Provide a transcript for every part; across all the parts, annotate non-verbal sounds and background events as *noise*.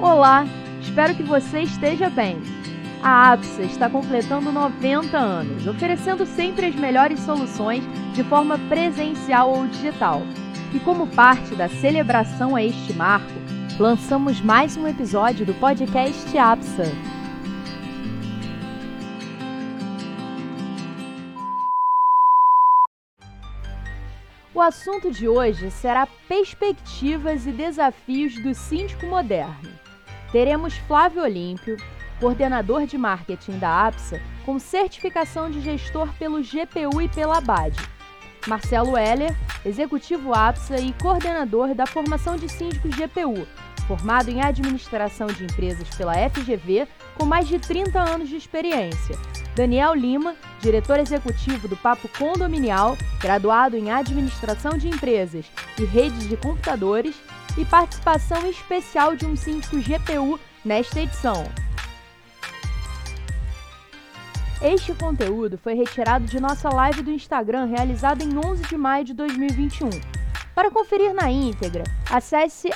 Olá, espero que você esteja bem. A APSA está completando 90 anos, oferecendo sempre as melhores soluções de forma presencial ou digital. E como parte da celebração a este marco, lançamos mais um episódio do podcast APSA. O assunto de hoje será perspectivas e desafios do síndico moderno. Teremos Flávio Olímpio, coordenador de marketing da APSA, com certificação de gestor pelo GPU e pela BAD. Marcelo Heller, executivo APSA e coordenador da formação de síndicos GPU, formado em administração de empresas pela FGV, com mais de 30 anos de experiência. Daniel Lima, diretor executivo do Papo Condominial, graduado em administração de empresas e redes de computadores, e participação especial de um síndico GPU nesta edição. Este conteúdo foi retirado de nossa live do Instagram realizada em 11 de maio de 2021. Para conferir na íntegra, acesse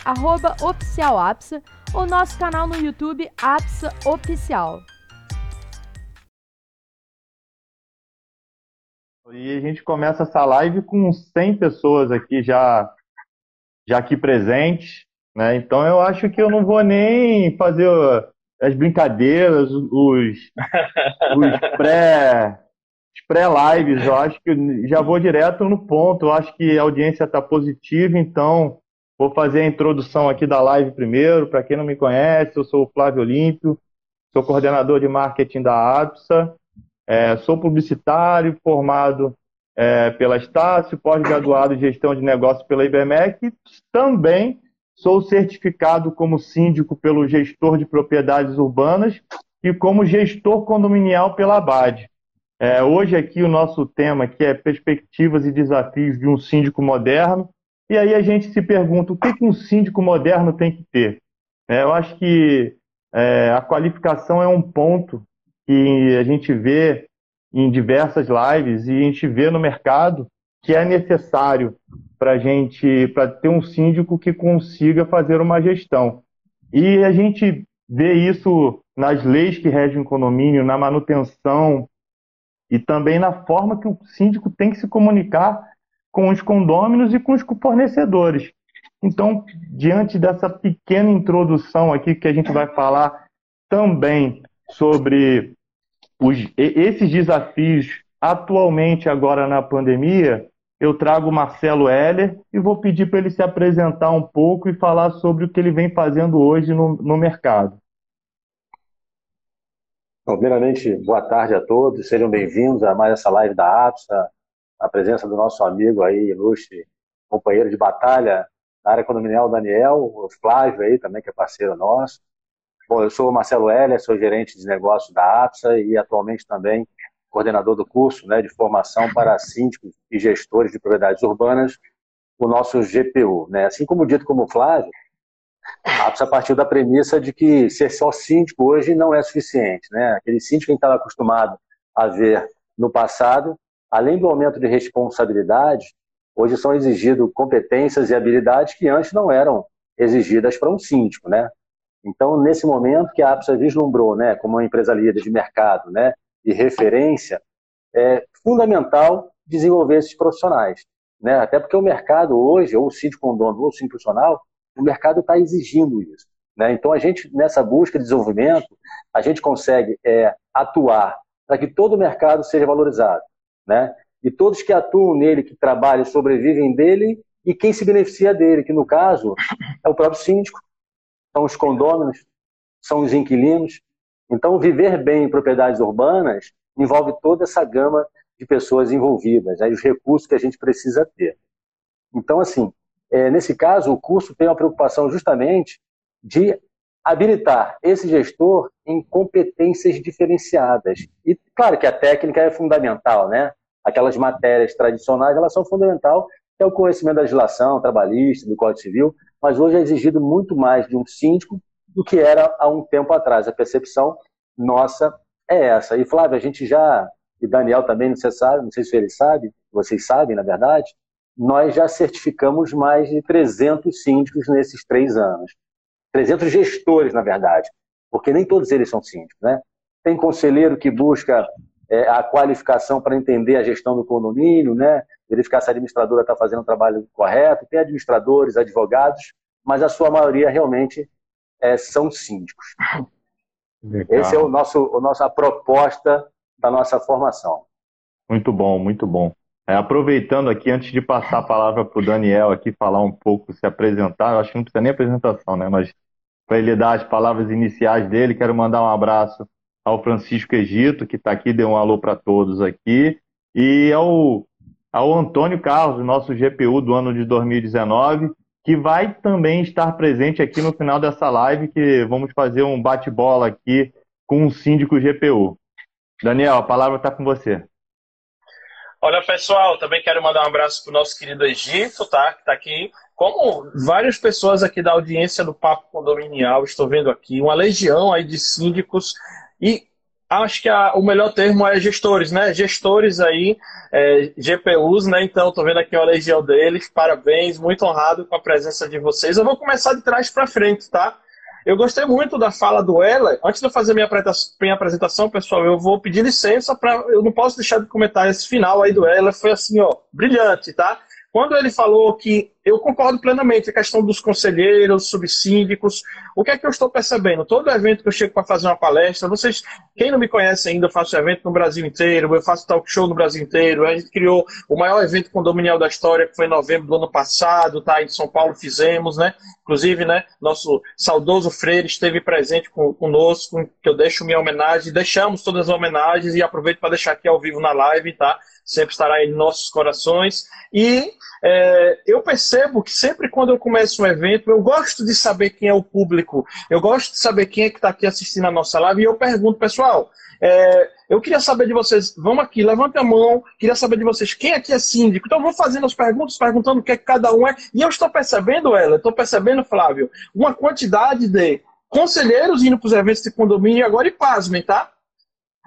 oficialapsa ou nosso canal no YouTube Apsa Oficial. E a gente começa essa live com 100 pessoas aqui já, já aqui presentes, né? Então eu acho que eu não vou nem fazer as brincadeiras, os, os *laughs* pré pré-lives, eu acho que já vou direto no ponto. Eu acho que a audiência está positiva, então vou fazer a introdução aqui da live primeiro. Para quem não me conhece, eu sou o Flávio Olímpio, sou coordenador de marketing da APSA, é, sou publicitário, formado é, pela Estácio, pós-graduado em gestão de negócios pela IBMEC, também sou certificado como síndico pelo gestor de propriedades urbanas e como gestor condominial pela ABAD. É, hoje aqui o nosso tema aqui é perspectivas e desafios de um síndico moderno. E aí a gente se pergunta o que, que um síndico moderno tem que ter. É, eu acho que é, a qualificação é um ponto que a gente vê em diversas lives e a gente vê no mercado que é necessário para gente para ter um síndico que consiga fazer uma gestão. E a gente vê isso nas leis que regem o condomínio, na manutenção e também na forma que o síndico tem que se comunicar com os condôminos e com os fornecedores. Então, diante dessa pequena introdução aqui que a gente vai falar também sobre os, esses desafios atualmente agora na pandemia, eu trago o Marcelo Heller e vou pedir para ele se apresentar um pouco e falar sobre o que ele vem fazendo hoje no, no mercado. Primeiramente, boa tarde a todos, sejam bem-vindos a mais essa live da APSA, a presença do nosso amigo aí, ilustre companheiro de batalha na área condominial, Daniel, o Flávio aí também, que é parceiro nosso. Bom, eu sou o Marcelo Heller, sou gerente de negócios da APSA e atualmente também coordenador do curso né, de formação para síndicos e gestores de propriedades urbanas, o nosso GPU. Né? Assim como dito como Flávio, a APSA partiu da premissa de que ser só síndico hoje não é suficiente. Né? Aquele síndico que a gente estava acostumado a ver no passado, além do aumento de responsabilidade, hoje são exigidas competências e habilidades que antes não eram exigidas para um síndico. Né? Então, nesse momento que a APSA vislumbrou né, como uma empresa líder de mercado, né, e referência, é fundamental desenvolver esses profissionais. Né? Até porque o mercado hoje, ou o síndico condono, ou o síndico profissional, o mercado está exigindo isso. Né? Então, a gente, nessa busca de desenvolvimento, a gente consegue é, atuar para que todo o mercado seja valorizado. Né? E todos que atuam nele, que trabalham, sobrevivem dele, e quem se beneficia dele, que no caso é o próprio síndico, são os condôminos, são os inquilinos, então, viver bem em propriedades urbanas envolve toda essa gama de pessoas envolvidas, né, os recursos que a gente precisa ter. Então, assim, é, nesse caso, o curso tem uma preocupação justamente de habilitar esse gestor em competências diferenciadas. E claro que a técnica é fundamental, né? Aquelas matérias tradicionais, elas são fundamental, é o conhecimento da legislação trabalhista, do Código Civil, mas hoje é exigido muito mais de um síndico do que era há um tempo atrás. A percepção nossa é essa. E Flávio, a gente já, e Daniel também, não sei, sabe, não sei se ele sabe, vocês sabem, na verdade, nós já certificamos mais de 300 síndicos nesses três anos. 300 gestores, na verdade, porque nem todos eles são síndicos, né? Tem conselheiro que busca é, a qualificação para entender a gestão do condomínio, né? Verificar se a administradora está fazendo o trabalho correto. Tem administradores, advogados, mas a sua maioria realmente é, são síndicos. Legal. Esse é o nosso, o nossa proposta da nossa formação. Muito bom, muito bom. É, aproveitando aqui, antes de passar a palavra para o Daniel aqui falar um pouco, se apresentar, eu acho que não precisa nem apresentação, né? Mas para ele dar as palavras iniciais dele, quero mandar um abraço ao Francisco Egito, que está aqui, deu um alô para todos aqui, e ao, ao Antônio Carlos, nosso GPU do ano de 2019, que vai também estar presente aqui no final dessa live, que vamos fazer um bate-bola aqui com o síndico GPU. Daniel, a palavra está com você. Olha, pessoal, também quero mandar um abraço para o nosso querido Egito, tá? Que está aqui. Como várias pessoas aqui da audiência do Papo Condominial, estou vendo aqui, uma legião aí de síndicos e acho que a, o melhor termo é gestores, né? Gestores aí, é, GPUs, né? Então, estou vendo aqui uma legião deles. Parabéns, muito honrado com a presença de vocês. Eu vou começar de trás para frente, tá? Eu gostei muito da fala do Ela. Antes de eu fazer minha apresentação, pessoal, eu vou pedir licença para. Eu não posso deixar de comentar esse final aí do Ela. Foi assim, ó, brilhante, tá? Quando ele falou que eu concordo plenamente a questão dos conselheiros, subsíndicos, o que é que eu estou percebendo? Todo evento que eu chego para fazer uma palestra, vocês, quem não me conhece ainda, eu faço evento no Brasil inteiro, eu faço talk show no Brasil inteiro, a gente criou o maior evento condominial da história, que foi em novembro do ano passado, tá? Em São Paulo fizemos, né? Inclusive, né, nosso saudoso Freire esteve presente conosco, que eu deixo minha homenagem, deixamos todas as homenagens e aproveito para deixar aqui ao vivo na live, tá? Sempre estará em nossos corações. E é, eu percebo que sempre quando eu começo um evento, eu gosto de saber quem é o público, eu gosto de saber quem é que está aqui assistindo a nossa live, e eu pergunto, pessoal, é, eu queria saber de vocês, vamos aqui, levante a mão, queria saber de vocês, quem aqui é síndico? Então, vou fazendo as perguntas, perguntando o que, é que cada um é, e eu estou percebendo, ela, estou percebendo, Flávio, uma quantidade de conselheiros indo para os eventos de condomínio agora, e pasmem, tá?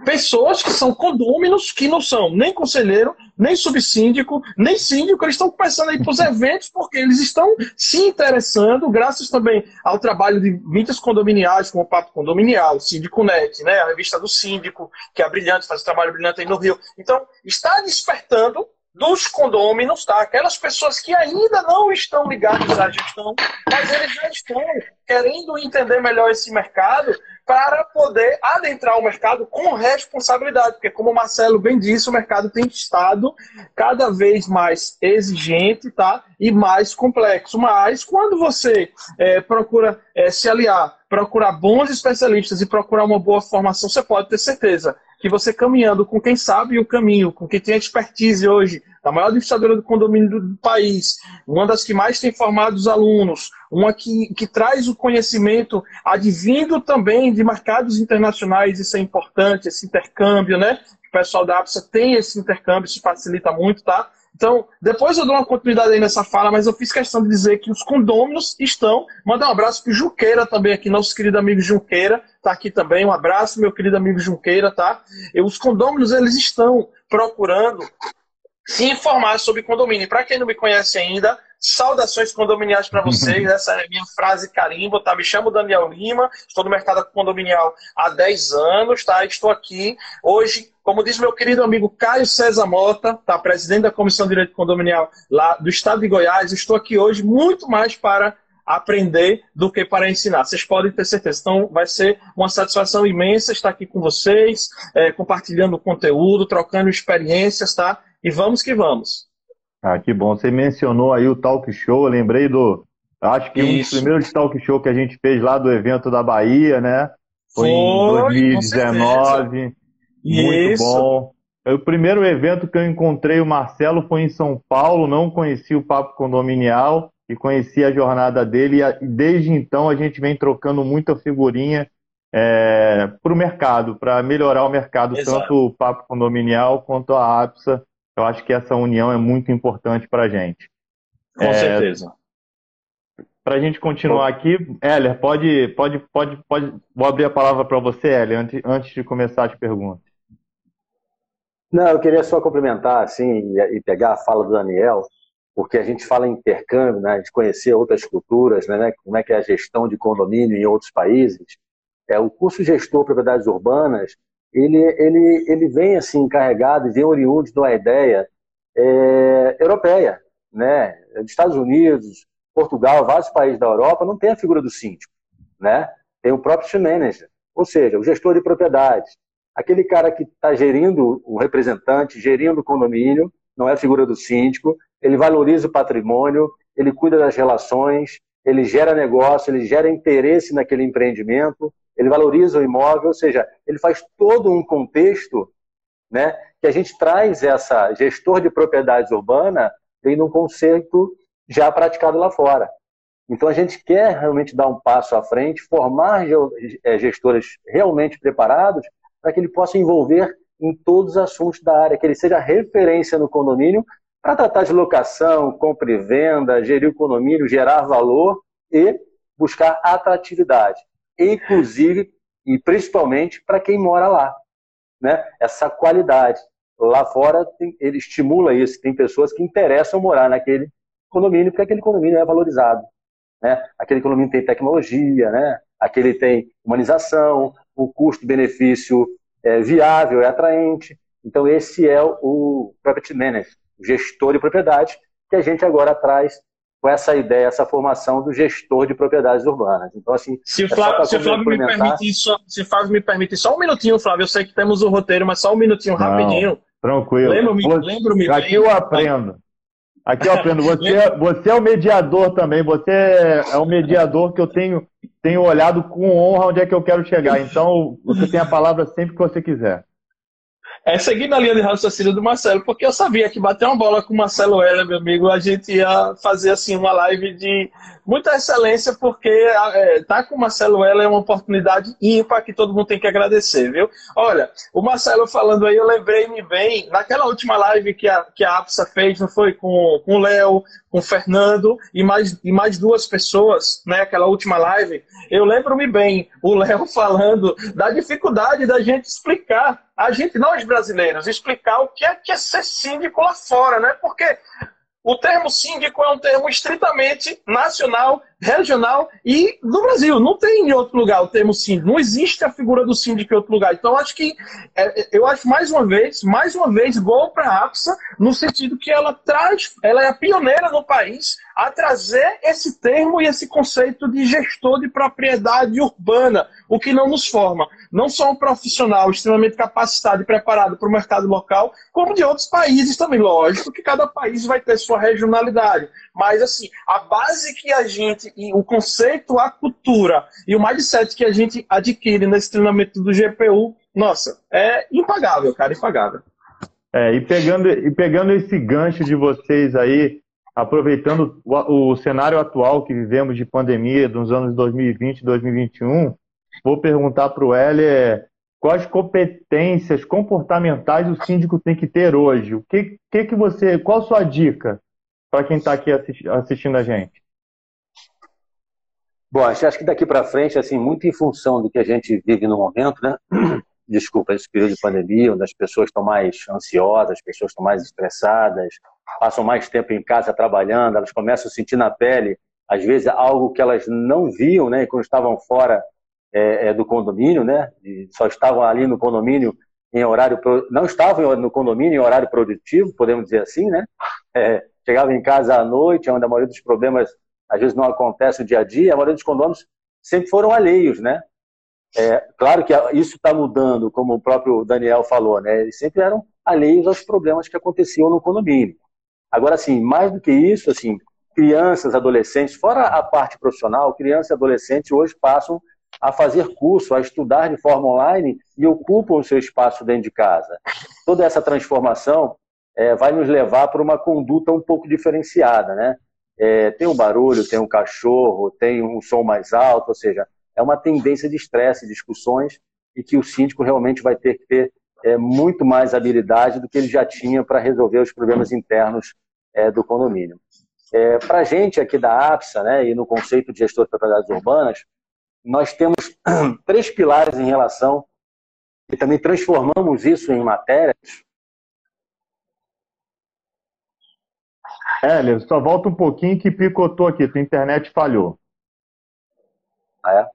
Pessoas que são condôminos, que não são nem conselheiro, nem subsíndico, nem síndico, eles estão começando a ir para os eventos porque eles estão se interessando, graças também ao trabalho de mídias condominiais, como o Papo Condominial, Síndico Net, né, a revista do Síndico, que é brilhante, faz um trabalho brilhante aí no Rio. Então, está despertando dos condôminos, tá? Aquelas pessoas que ainda não estão ligadas à gestão, mas eles já estão querendo entender melhor esse mercado para poder adentrar o mercado com responsabilidade, porque como o Marcelo bem disse, o mercado tem estado cada vez mais exigente, tá? E mais complexo. Mas quando você é, procura é, se aliar, procurar bons especialistas e procurar uma boa formação, você pode ter certeza que você caminhando com quem sabe o caminho, com quem tem expertise hoje, a maior administradora do condomínio do país, uma das que mais tem formado os alunos, uma que, que traz o conhecimento advindo também de mercados internacionais, isso é importante, esse intercâmbio, né? O pessoal da APSA tem esse intercâmbio, isso facilita muito, tá? Então, depois eu dou uma continuidade aí nessa fala, mas eu fiz questão de dizer que os condôminos estão. Mandar um abraço para Junqueira também aqui, nosso querido amigo Junqueira, tá aqui também. Um abraço, meu querido amigo Junqueira, tá? E os condôminos, eles estão procurando se informar sobre condomínio. Para quem não me conhece ainda, saudações condominiais para vocês. *laughs* Essa é a minha frase carimbo, tá? Me chamo Daniel Lima, estou no mercado condominial há 10 anos, tá? Estou aqui hoje como diz meu querido amigo Caio César Mota, tá, presidente da Comissão de Direito Condominial lá do Estado de Goiás, estou aqui hoje muito mais para aprender do que para ensinar. Vocês podem ter certeza. Então, vai ser uma satisfação imensa estar aqui com vocês, é, compartilhando conteúdo, trocando experiências, tá? E vamos que vamos. Ah, que bom. Você mencionou aí o talk show, eu lembrei do. Acho que Isso. um dos primeiros talk show que a gente fez lá do evento da Bahia, né? Foi, Foi em 2019. Muito Isso. bom. O primeiro evento que eu encontrei o Marcelo foi em São Paulo, não conheci o Papo Condominial e conheci a jornada dele. E desde então a gente vem trocando muita figurinha é, para o mercado, para melhorar o mercado, Exato. tanto o Papo Condominial quanto a APSA. Eu acho que essa união é muito importante para a gente. Com é, certeza. Para a gente continuar aqui, Heller, pode, pode, pode, pode. Vou abrir a palavra para você, Heller, antes, antes de começar as perguntas. Não, eu queria só complementar assim e, pegar a fala do Daniel porque a gente fala em intercâmbio, né, de conhecer outras culturas, né, como é que é a gestão de condomínio em outros países. É, o curso Gestor Propriedades Urbanas, ele, ele, ele vem assim encarregado e vem oriundo de uma ideia é, europeia, né, dos Estados Unidos, Portugal, vários países da Europa, não tem a figura do síndico, né? Tem o próprio manager, ou seja, o gestor de propriedades. Aquele cara que está gerindo o representante, gerindo o condomínio, não é a figura do síndico, ele valoriza o patrimônio, ele cuida das relações, ele gera negócio, ele gera interesse naquele empreendimento, ele valoriza o imóvel, ou seja, ele faz todo um contexto né, que a gente traz essa gestor de propriedades urbana vem num conceito já praticado lá fora. Então a gente quer realmente dar um passo à frente, formar é, gestores realmente preparados para que ele possa envolver em todos os assuntos da área, que ele seja referência no condomínio para tratar de locação, compra e venda, gerir o condomínio, gerar valor e buscar atratividade, inclusive e principalmente para quem mora lá, né? Essa qualidade. Lá fora tem, ele estimula isso, tem pessoas que interessam morar naquele condomínio porque aquele condomínio é valorizado, né? Aquele condomínio tem tecnologia, né? Aquele tem humanização, o custo-benefício é viável, é atraente. Então, esse é o Property Manager, gestor de propriedade, que a gente agora traz com essa ideia, essa formação do gestor de propriedades urbanas. Então, assim. Se o é Flávio, é se o Flávio me permite só, se Flávio me permite só um minutinho, Flávio, eu sei que temos o um roteiro, mas só um minutinho, Não, rapidinho. Tranquilo. Lembro-me. Lembro-me aqui bem, eu aprendo. Aqui eu aprendo. Você, é, *laughs* você é o mediador também. Você é o mediador que eu tenho, tenho olhado com honra onde é que eu quero chegar. Então, você tem a palavra sempre que você quiser. É seguindo a linha de raciocínio do Marcelo, porque eu sabia que bater uma bola com o Marcelo Heller, meu amigo, a gente ia fazer assim uma live de muita excelência, porque é, tá com o Marcelo Heller é uma oportunidade ímpar que todo mundo tem que agradecer, viu? Olha, o Marcelo falando aí, eu lembrei-me bem, naquela última live que a, que a APSA fez, não foi? Com, com o Léo, com o Fernando e mais, e mais duas pessoas, né? Aquela última live. Eu lembro-me bem, o Léo *laughs* falando da dificuldade da gente explicar, a gente, nós brasileiros, explicar o que é, que é ser síndico lá fora, né? Porque o termo síndico é um termo estritamente nacional, regional e no Brasil. Não tem em outro lugar o termo síndico. Não existe a figura do síndico em outro lugar. Então, acho que, é, eu acho mais uma vez, mais uma vez, gol para a APSA, no sentido que ela traz, ela é a pioneira no país a trazer esse termo e esse conceito de gestor de propriedade urbana, o que não nos forma não só um profissional extremamente capacitado e preparado para o mercado local, como de outros países também. Lógico que cada país vai ter sua regionalidade. Mas, assim, a base que a gente, e o conceito, a cultura e o mindset que a gente adquire nesse treinamento do GPU, nossa, é impagável, cara, impagável. É, e pegando, e pegando esse gancho de vocês aí, aproveitando o, o cenário atual que vivemos de pandemia dos anos 2020 e 2021, vou perguntar para o Heller quais competências comportamentais o síndico tem que ter hoje. O que, que, que você, qual a sua dica para quem está aqui assistindo a gente? Bom, acho que daqui para frente, assim, muito em função do que a gente vive no momento, né? *clears throat* Desculpa, esse período de pandemia, onde as pessoas estão mais ansiosas, as pessoas estão mais estressadas, passam mais tempo em casa trabalhando, elas começam a sentir na pele, às vezes, algo que elas não viam, né? Quando estavam fora é, é, do condomínio, né? E só estavam ali no condomínio em horário não estavam no condomínio em horário produtivo, podemos dizer assim, né? É, chegavam em casa à noite, onde a maioria dos problemas às vezes não acontece no dia a dia. A maioria dos condomínios sempre foram alheios, né? É, claro que isso está mudando, como o próprio Daniel falou, né? Eles sempre eram alheios aos problemas que aconteciam no condomínio. Agora, assim, mais do que isso, assim, crianças, adolescentes, fora a parte profissional, crianças e adolescentes hoje passam a fazer curso, a estudar de forma online e ocupam o seu espaço dentro de casa. Toda essa transformação é, vai nos levar para uma conduta um pouco diferenciada, né? É, tem um barulho, tem um cachorro, tem um som mais alto, ou seja, é uma tendência de estresse, discussões, e que o síndico realmente vai ter que ter é, muito mais habilidade do que ele já tinha para resolver os problemas internos é, do condomínio. É, para a gente aqui da APSA, né, e no conceito de gestor de propriedades urbanas, nós temos *clears throat* três pilares em relação e também transformamos isso em matérias. Hélio, só volta um pouquinho que picotou aqui, tua internet falhou. Ah, é?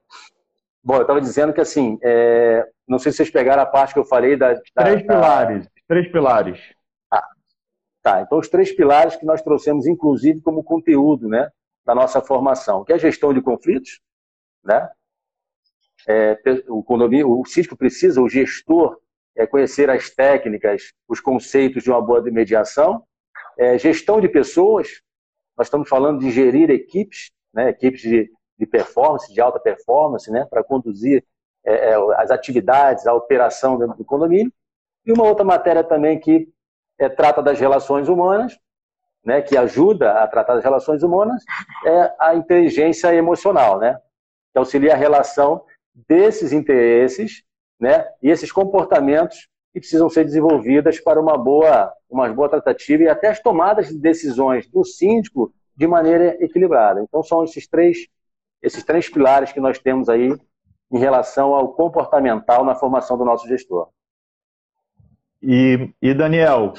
Bom, eu estava dizendo que assim, é... não sei se vocês pegaram a parte que eu falei da. da três da... pilares. Três pilares. Ah, tá. Então, os três pilares que nós trouxemos, inclusive, como conteúdo, né, da nossa formação, que é a gestão de conflitos, né? É, o condomínio, o síndico precisa, o gestor, é conhecer as técnicas, os conceitos de uma boa mediação, é, gestão de pessoas, nós estamos falando de gerir equipes, né, equipes de, de performance, de alta performance, né, para conduzir é, é, as atividades, a operação dentro do condomínio. E uma outra matéria também que é, trata das relações humanas, né, que ajuda a tratar das relações humanas, é a inteligência emocional, né, que auxilia a relação desses interesses né, e esses comportamentos que precisam ser desenvolvidas para uma boa, uma boa tratativa e até as tomadas de decisões do síndico de maneira equilibrada. Então são esses três, esses três pilares que nós temos aí em relação ao comportamental na formação do nosso gestor. E, e Daniel,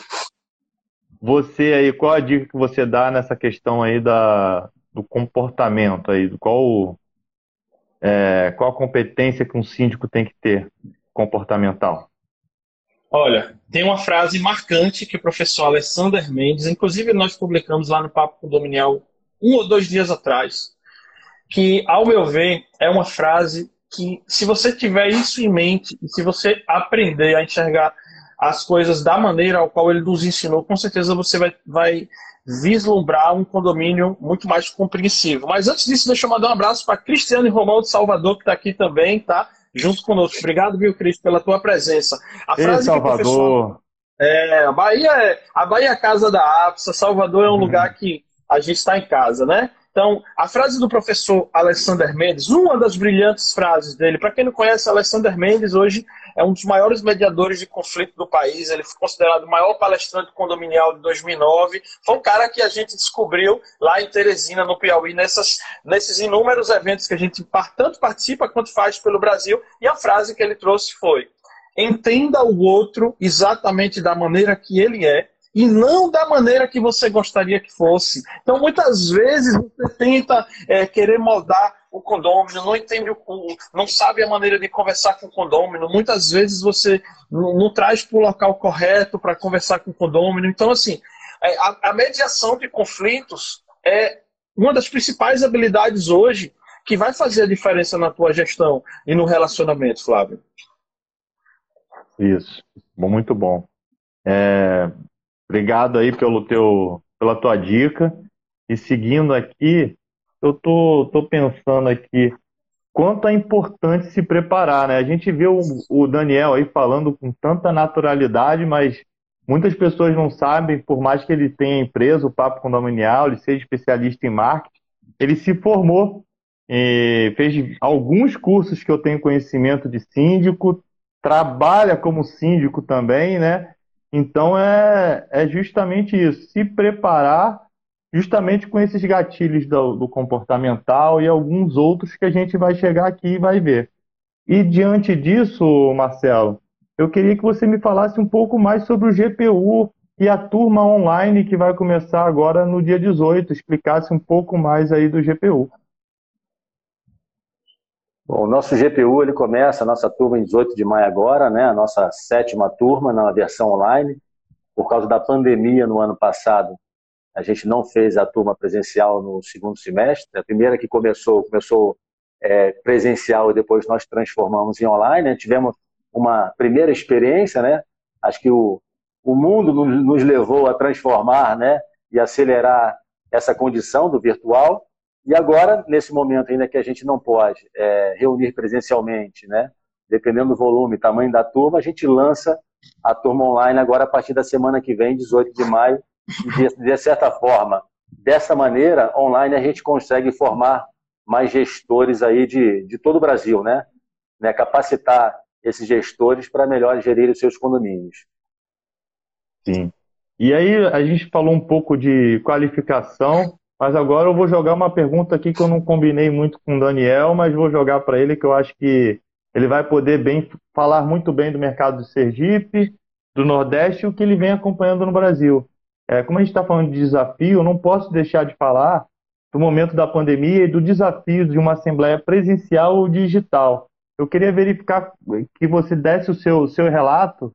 você aí, qual a dica que você dá nessa questão aí da, do comportamento aí? Qual, é, qual a competência que um síndico tem que ter comportamental? Olha, tem uma frase marcante que o professor Alessander Mendes, inclusive nós publicamos lá no Papo Condominial um ou dois dias atrás, que, ao meu ver, é uma frase que, se você tiver isso em mente, e se você aprender a enxergar as coisas da maneira ao qual ele nos ensinou, com certeza você vai, vai vislumbrar um condomínio muito mais compreensivo. Mas antes disso, deixa eu mandar um abraço para Cristiano e Romão de Salvador, que está aqui também, tá? junto conosco. Obrigado, viu, Cris, pela tua presença. A frase Ei, Salvador. que o professor... É, a Bahia é a Bahia é a casa da APSA, Salvador é um uhum. lugar que a gente está em casa, né? Então, a frase do professor Alexander Mendes, uma das brilhantes frases dele, para quem não conhece, Alexander Mendes hoje é um dos maiores mediadores de conflito do país, ele foi considerado o maior palestrante condominial de 2009, foi um cara que a gente descobriu lá em Teresina, no Piauí, nessas, nesses inúmeros eventos que a gente tanto participa quanto faz pelo Brasil, e a frase que ele trouxe foi, entenda o outro exatamente da maneira que ele é, e não da maneira que você gostaria que fosse. Então, muitas vezes, você tenta é, querer moldar o condômino, não entende o, não sabe a maneira de conversar com o condômino. Muitas vezes você não, não traz para o local correto para conversar com o condômino. Então, assim, é, a, a mediação de conflitos é uma das principais habilidades hoje que vai fazer a diferença na tua gestão e no relacionamento, Flávio. Isso, muito bom. É, Obrigado aí pelo teu, pela tua dica. E seguindo aqui, eu tô, tô pensando aqui quanto é importante se preparar, né? A gente vê o, o Daniel aí falando com tanta naturalidade, mas muitas pessoas não sabem, por mais que ele tenha empresa, o Papo Condominial, ele seja especialista em marketing, ele se formou, fez alguns cursos que eu tenho conhecimento de síndico, trabalha como síndico também, né? Então é, é justamente isso, se preparar justamente com esses gatilhos do, do, comportamental e alguns outros que a gente vai chegar aqui e vai ver. E diante disso, Marcelo, eu queria que você me falasse um pouco mais sobre o GPU e a turma online que vai começar agora no dia 18, explicasse um pouco mais aí do GPU. Bom, o nosso GPU ele começa a nossa turma em 18 de maio agora, né? A nossa sétima turma na versão online. Por causa da pandemia no ano passado, a gente não fez a turma presencial no segundo semestre. A primeira que começou começou é, presencial e depois nós transformamos em online. Né? Tivemos uma primeira experiência, né? Acho que o, o mundo nos, levou a transformar, né? E acelerar essa condição do virtual. E agora, nesse momento ainda que a gente não pode é, reunir presencialmente, né, dependendo do volume tamanho da turma, a gente lança a turma online agora a partir da semana que vem, 18 de maio. De, de certa forma, dessa maneira, online a gente consegue formar mais gestores aí de, de todo o Brasil, né? né? Capacitar esses gestores para melhor gerir os seus condomínios. Sim. E aí a gente falou um pouco de qualificação mas agora eu vou jogar uma pergunta aqui que eu não combinei muito com o Daniel, mas vou jogar para ele que eu acho que ele vai poder bem falar muito bem do mercado de Sergipe, do Nordeste e o que ele vem acompanhando no Brasil. É, como a gente está falando de desafio, eu não posso deixar de falar do momento da pandemia e do desafio de uma assembleia presencial ou digital. Eu queria verificar que você desse o seu, seu relato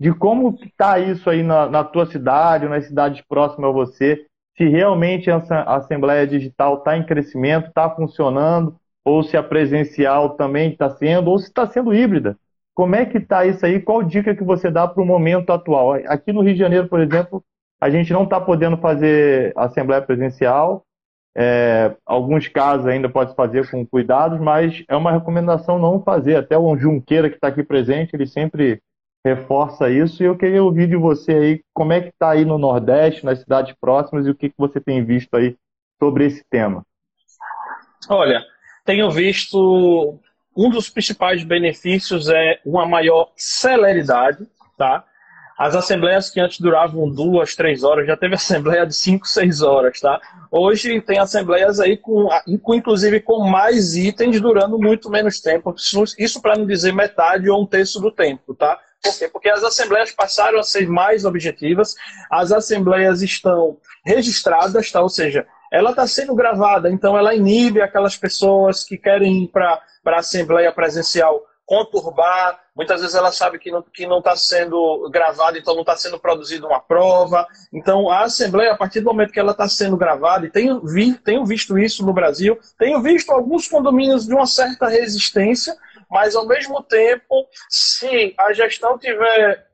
de como está isso aí na, na tua cidade ou nas cidades próximas a você, se realmente essa assembleia digital está em crescimento, está funcionando, ou se a presencial também está sendo, ou se está sendo híbrida. Como é que está isso aí? Qual dica que você dá para o momento atual? Aqui no Rio de Janeiro, por exemplo, a gente não está podendo fazer assembleia presencial. É, alguns casos ainda pode fazer com cuidados, mas é uma recomendação não fazer. Até o Junqueira, que está aqui presente, ele sempre reforça isso. E eu queria ouvir de você aí como é que está aí no Nordeste, nas cidades próximas, e o que, que você tem visto aí sobre esse tema. Olha, tenho visto um dos principais benefícios é uma maior celeridade, tá? As assembleias que antes duravam duas, três horas, já teve *laughs* assembleia de cinco, seis horas, tá? Hoje tem assembleias aí com, inclusive com mais itens durando muito menos tempo. Isso para não dizer metade ou um terço do tempo, tá? Por quê? Porque as assembleias passaram a ser mais objetivas, as assembleias estão registradas, tá? ou seja, ela está sendo gravada, então ela inibe aquelas pessoas que querem ir para a assembleia presencial conturbar, muitas vezes ela sabe que não que não está sendo gravada, então não está sendo produzida uma prova. Então a assembleia, a partir do momento que ela está sendo gravada, e tenho, vi, tenho visto isso no Brasil, tenho visto alguns condomínios de uma certa resistência, mas ao mesmo tempo, se a gestão tiver,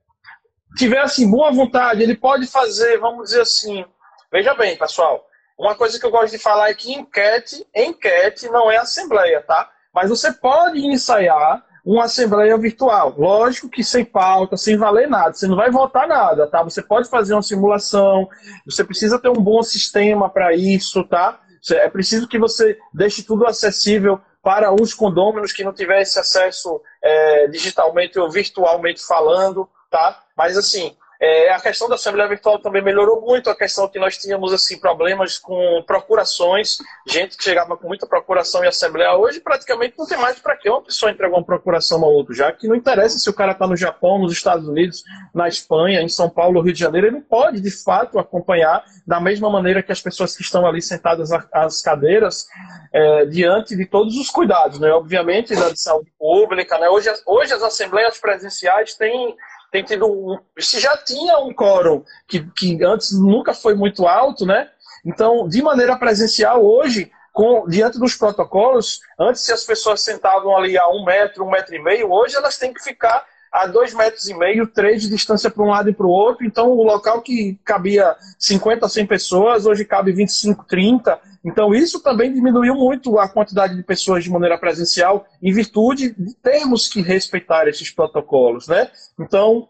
tiver assim, boa vontade, ele pode fazer, vamos dizer assim, veja bem, pessoal, uma coisa que eu gosto de falar é que enquete, enquete não é assembleia, tá? Mas você pode ensaiar uma assembleia virtual. Lógico que sem pauta, sem valer nada. Você não vai votar nada, tá? Você pode fazer uma simulação, você precisa ter um bom sistema para isso, tá? É preciso que você deixe tudo acessível para os condôminos que não tiverem esse acesso é, digitalmente ou virtualmente falando, tá? Mas assim, é, a questão da Assembleia Virtual também melhorou muito, a questão que nós tínhamos assim problemas com procurações, gente que chegava com muita procuração em Assembleia. Hoje praticamente não tem mais para que uma pessoa entregar uma procuração a outra, já que não interessa se o cara está no Japão, nos Estados Unidos, na Espanha, em São Paulo, Rio de Janeiro, ele não pode de fato acompanhar da mesma maneira que as pessoas que estão ali sentadas às cadeiras, é, diante de todos os cuidados, né? obviamente da saúde pública. Né? Hoje, hoje as assembleias presenciais têm tem tido um, se já tinha um quórum que, que antes nunca foi muito alto, né? Então, de maneira presencial, hoje, com, diante dos protocolos, antes se as pessoas sentavam ali a um metro, um metro e meio, hoje elas têm que ficar a dois metros e meio, três de distância para um lado e para o outro. Então, o local que cabia 50 a 100 pessoas, hoje cabe 25, 30. Então, isso também diminuiu muito a quantidade de pessoas de maneira presencial, em virtude de termos que respeitar esses protocolos, né? Então,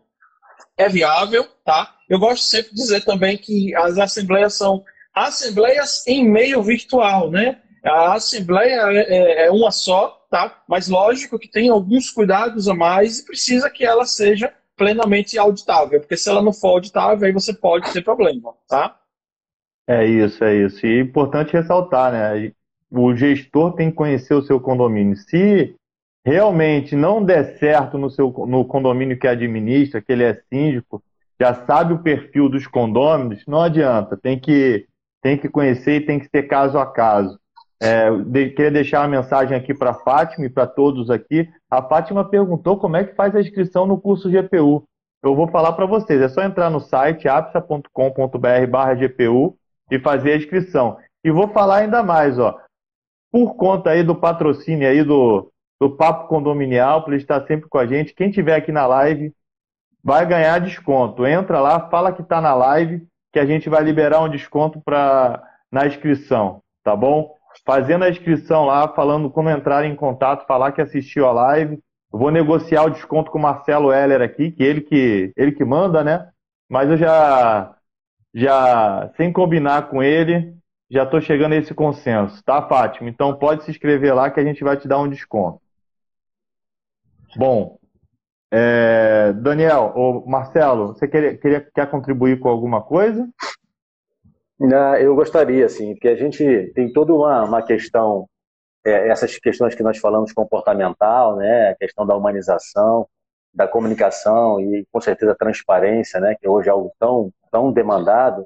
é viável, tá? Eu gosto sempre de dizer também que as assembleias são assembleias em meio virtual, né? A assembleia é, é, é uma só, tá? Mas lógico que tem alguns cuidados a mais e precisa que ela seja plenamente auditável, porque se ela não for auditável, aí você pode ter problema, tá? É isso, é isso. E é importante ressaltar, né? O gestor tem que conhecer o seu condomínio. Se realmente não der certo no seu no condomínio que administra, que ele é síndico, já sabe o perfil dos condôminos, não adianta. Tem que tem que conhecer e tem que ter caso a caso. É, de, queria deixar uma mensagem aqui para a Fátima e para todos aqui. A Fátima perguntou como é que faz a inscrição no curso GPU. Eu vou falar para vocês. É só entrar no site apsa.com.br/gpu e fazer a inscrição. E vou falar ainda mais, ó. Por conta aí do patrocínio aí do, do Papo Condominial, para ele estar sempre com a gente. Quem tiver aqui na live vai ganhar desconto. Entra lá, fala que está na live, que a gente vai liberar um desconto pra, na inscrição, tá bom? Fazendo a inscrição lá, falando como entrar em contato, falar que assistiu a live. Eu vou negociar o desconto com o Marcelo Heller aqui, que ele que ele que manda, né? Mas eu já já, sem combinar com ele, já estou chegando a esse consenso, tá, Fátima? Então pode se inscrever lá que a gente vai te dar um desconto. Bom, é, Daniel, ou Marcelo, você quer, quer, quer contribuir com alguma coisa? Não, eu gostaria, sim, porque a gente tem toda uma, uma questão, é, essas questões que nós falamos comportamental, né, a questão da humanização, da comunicação e, com certeza, transparência, né, que hoje é algo tão, tão demandado,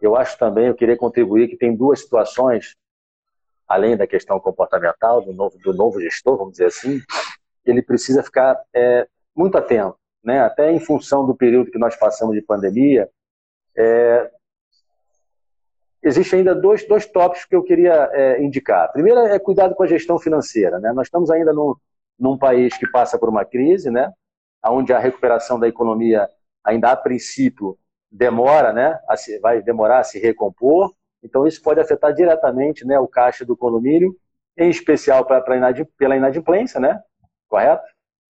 eu acho também, eu queria contribuir que tem duas situações, além da questão comportamental do novo, do novo gestor, vamos dizer assim, ele precisa ficar é, muito atento, né, até em função do período que nós passamos de pandemia, é, Existem ainda dois, dois tópicos que eu queria é, indicar. Primeiro é cuidado com a gestão financeira. Né? Nós estamos ainda num, num país que passa por uma crise, né? onde a recuperação da economia ainda a princípio demora, né? Se, vai demorar a se recompor. Então isso pode afetar diretamente né, o caixa do condomínio, em especial pra, pra pela inadimplência, né? correto?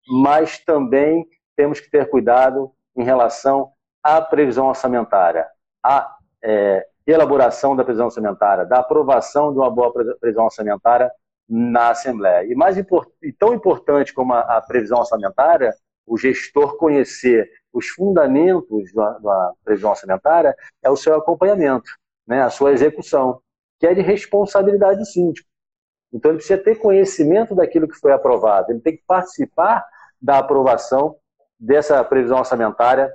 Mas também temos que ter cuidado em relação à previsão orçamentária, à é, elaboração da previsão orçamentária, da aprovação de uma boa previsão orçamentária na Assembleia. E mais e tão importante como a, a, previsão orçamentária, o gestor conhecer os fundamentos da, da, previsão orçamentária é o seu acompanhamento, né, a sua execução, que é de responsabilidade do síndico. Então ele precisa ter conhecimento daquilo que foi aprovado, ele tem que participar da aprovação dessa previsão orçamentária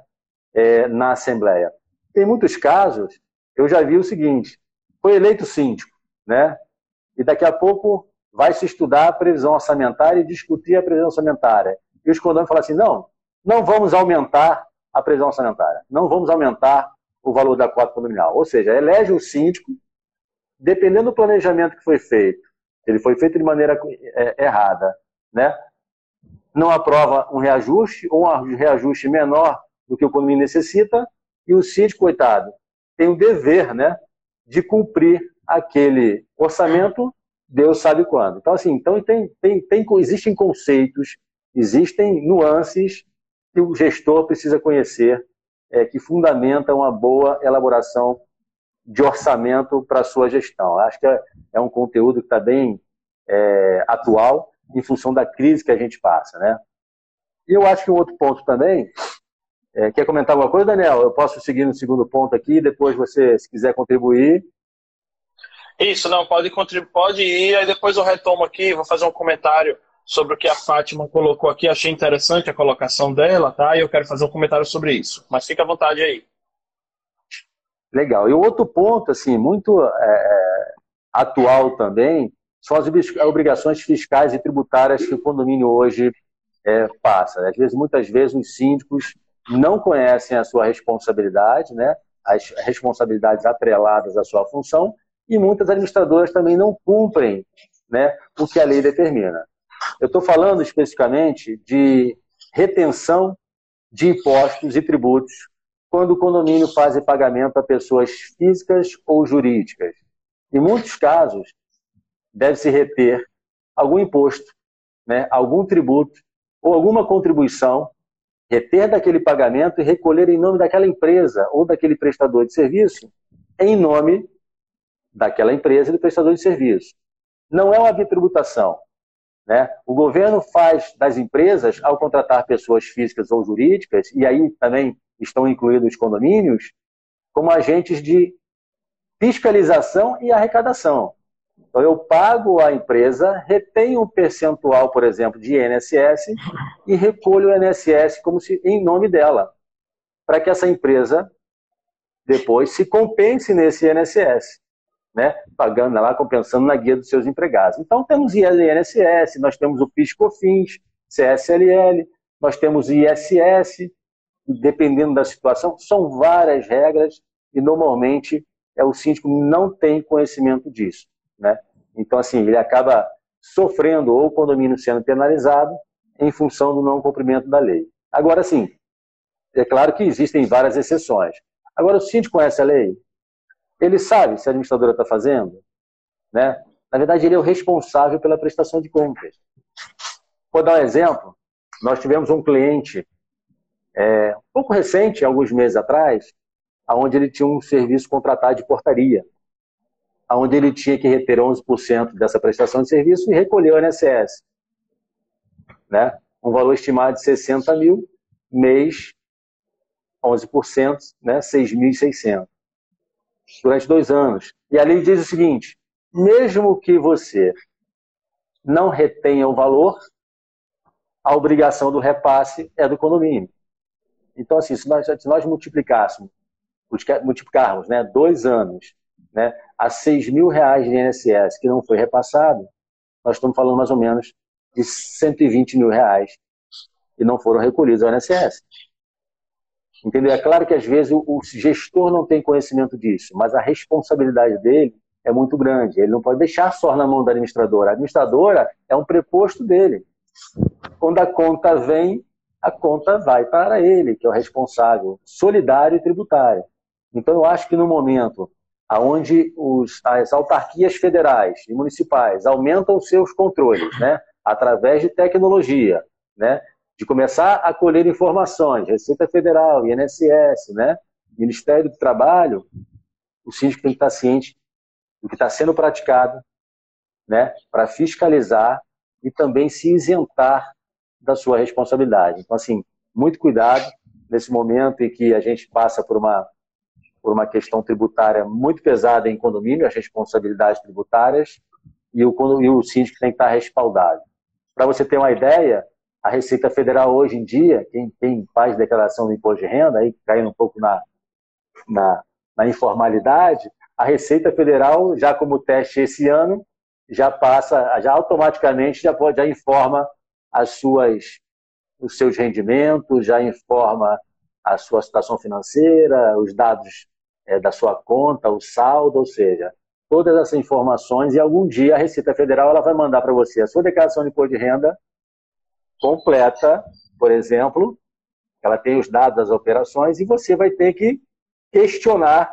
é, na Assembleia. Tem muitos casos eu já vi o seguinte: foi eleito síndico, né? E daqui a pouco vai se estudar a previsão orçamentária e discutir a previsão orçamentária. E os condomínios falam assim: não, não vamos aumentar a previsão orçamentária, não vamos aumentar o valor da cota condominial. Ou seja, elege o síndico, dependendo do planejamento que foi feito, ele foi feito de maneira é, errada, né? não aprova um reajuste ou um reajuste menor do que o condomínio necessita, e o síndico, coitado, tem o dever né, de cumprir aquele orçamento, Deus sabe quando. Então, assim, então tem, tem, tem, existem conceitos, existem nuances que o gestor precisa conhecer, é, que fundamentam uma boa elaboração de orçamento para a sua gestão. Acho que é, é um conteúdo que está bem é, atual em função da crise que a gente passa. Né? E eu acho que um outro ponto também é, quer comentar alguma coisa, Daniel? Eu posso seguir no segundo ponto aqui, depois você, se quiser contribuir. Isso, não, pode, pode ir, aí depois eu retomo aqui, vou fazer um comentário sobre o que a Fátima colocou aqui, achei interessante a colocação dela, tá? E eu quero fazer um comentário sobre isso, mas fica à vontade aí. Legal. E outro ponto, assim, muito é, é atual também, são as obrigações fiscais e tributárias que o condomínio hoje é, passa. Às vezes, muitas vezes, os síndicos não conhecem a sua responsabilidade, né? as responsabilidades atreladas à sua função, e muitas administradoras também não cumprem né, o que a lei determina. Eu estou falando especificamente de retenção de impostos e tributos quando o condomínio faz pagamento a pessoas físicas ou jurídicas. Em muitos casos, deve-se reter algum imposto, né, algum tributo ou alguma contribuição reter daquele pagamento e recolher em nome daquela empresa ou daquele prestador de serviço em nome daquela empresa e do prestador de serviço. Não é uma bitributação. Né? O governo faz das empresas, ao contratar pessoas físicas ou jurídicas, e aí também estão incluídos os condomínios, como agentes de fiscalização e arrecadação. Então, eu pago a empresa, retenho um percentual, por exemplo, de INSS e recolho o INSS como se em nome dela, para que essa empresa depois se compense nesse INSS, né? pagando lá, compensando na guia dos seus empregados. Então, temos INSS, nós temos o PIS-COFINS, CSLL, nós temos ISS, dependendo da situação, são várias regras e normalmente é o síndico não tem conhecimento disso. Né? Então, assim, ele acaba sofrendo ou o condomínio sendo penalizado em função do não cumprimento da lei. Agora, sim, é claro que existem várias exceções. Agora, o síndico conhece a lei? Ele sabe se a administradora está fazendo? Né? Na verdade, ele é o responsável pela prestação de contas. Vou dar um exemplo. Nós tivemos um cliente, é, um pouco recente, alguns meses atrás, onde ele tinha um serviço contratado de portaria onde ele tinha que reter 11% dessa prestação de serviço e recolher o INSS. Né? Um valor estimado de 60 mil, mês, 11%, né? 6.600. Durante dois anos. E a lei diz o seguinte, mesmo que você não retenha o valor, a obrigação do repasse é do condomínio. Então, assim, se nós, se nós multiplicássemos, multiplicarmos né, dois anos né, a 6 mil reais de INSS que não foi repassado, nós estamos falando mais ou menos de 120 mil reais que não foram recolhidos ao INSS. Entendeu? É claro que às vezes o, o gestor não tem conhecimento disso, mas a responsabilidade dele é muito grande. Ele não pode deixar só na mão da administradora. A administradora é um preposto dele. Quando a conta vem, a conta vai para ele, que é o responsável solidário e tributário. Então, eu acho que no momento onde os, as autarquias federais e municipais aumentam seus controles, né, através de tecnologia, né, de começar a colher informações, Receita Federal, INSS, né, Ministério do Trabalho, o síndico tem que estar ciente do que está sendo praticado, né, para fiscalizar e também se isentar da sua responsabilidade. Então, assim, muito cuidado nesse momento em que a gente passa por uma, por uma questão tributária muito pesada em condomínio, as responsabilidades tributárias, e o, e o síndico tem que estar respaldado. Para você ter uma ideia, a Receita Federal hoje em dia, quem, quem faz declaração do imposto de renda, aí caindo um pouco na, na, na informalidade, a Receita Federal, já como teste esse ano, já passa, já automaticamente já, pode, já informa as suas, os seus rendimentos, já informa a sua situação financeira, os dados é, da sua conta, o saldo, ou seja, todas essas informações e algum dia a Receita Federal ela vai mandar para você a sua declaração de imposto de renda completa, por exemplo, ela tem os dados das operações e você vai ter que questionar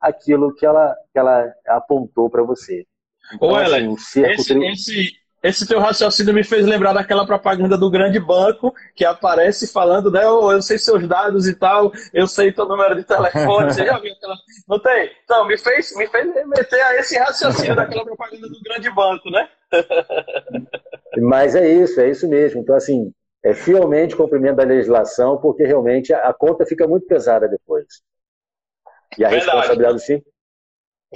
aquilo que ela, que ela apontou para você. Então, Ô, assim, esse, tri... esse, esse teu raciocínio me fez lembrar daquela propaganda do grande banco que aparece falando, né? Oh, eu sei seus dados e tal, eu sei teu número de telefone. Você já viu aquela. *laughs* Não tem? Então, me fez, me fez remeter a esse raciocínio daquela propaganda do grande banco, né? *laughs* Mas é isso, é isso mesmo. Então, assim, é fielmente cumprimento da legislação, porque realmente a, conta fica muito pesada depois. E a Verdade. responsabilidade do sim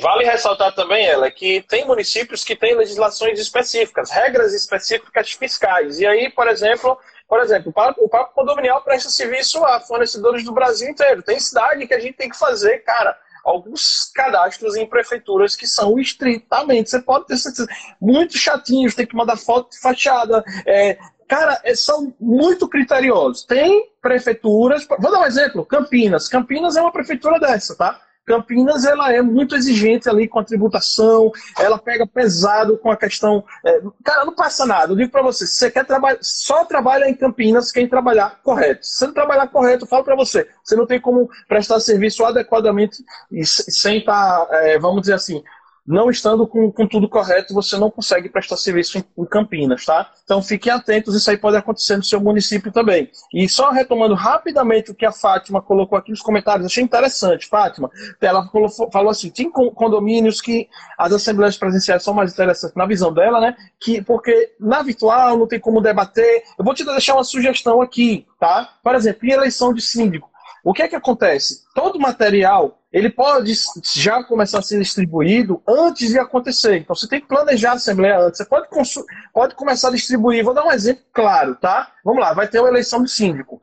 Vale ressaltar também, ela, que tem municípios que têm legislações específicas, regras específicas fiscais. E aí, por exemplo, por exemplo, o Papo Condominial presta serviço a fornecedores do Brasil inteiro. Tem cidade que a gente tem que fazer, cara, alguns cadastros em prefeituras que são estritamente, você pode ter certeza, muito chatinhos, tem que mandar foto de fachada. É, cara, é, são muito criteriosos. Tem prefeituras, vou dar um exemplo, Campinas. Campinas é uma prefeitura dessa, tá? Campinas ela é muito exigente ali com a tributação, ela pega pesado com a questão. É, cara, não passa nada. Eu digo para você, você quer trabalhar, só trabalha em Campinas quem trabalhar correto. Se você não trabalhar correto, eu falo para você, você não tem como prestar serviço adequadamente e sem estar, tá, é, vamos dizer assim, não estando com, com tudo correto, você não consegue prestar serviço em, em, Campinas, tá? Então fiquem atentos, isso aí pode acontecer no seu município também. E só retomando rapidamente o que a Fátima colocou aqui nos comentários, achei interessante, Fátima. Ela falou, assim: tem condomínios que as assembleias presenciais são mais interessantes na visão dela, né? Que, porque na virtual não tem como debater. Eu vou te deixar uma sugestão aqui, tá? Por exemplo, em eleição de síndico. O que é que acontece? Todo material ele pode já começar a ser distribuído antes de acontecer. Então você tem que planejar a assembleia antes. Você pode, pode começar a distribuir. Vou dar um exemplo claro, tá? Vamos lá, vai ter uma eleição de síndico.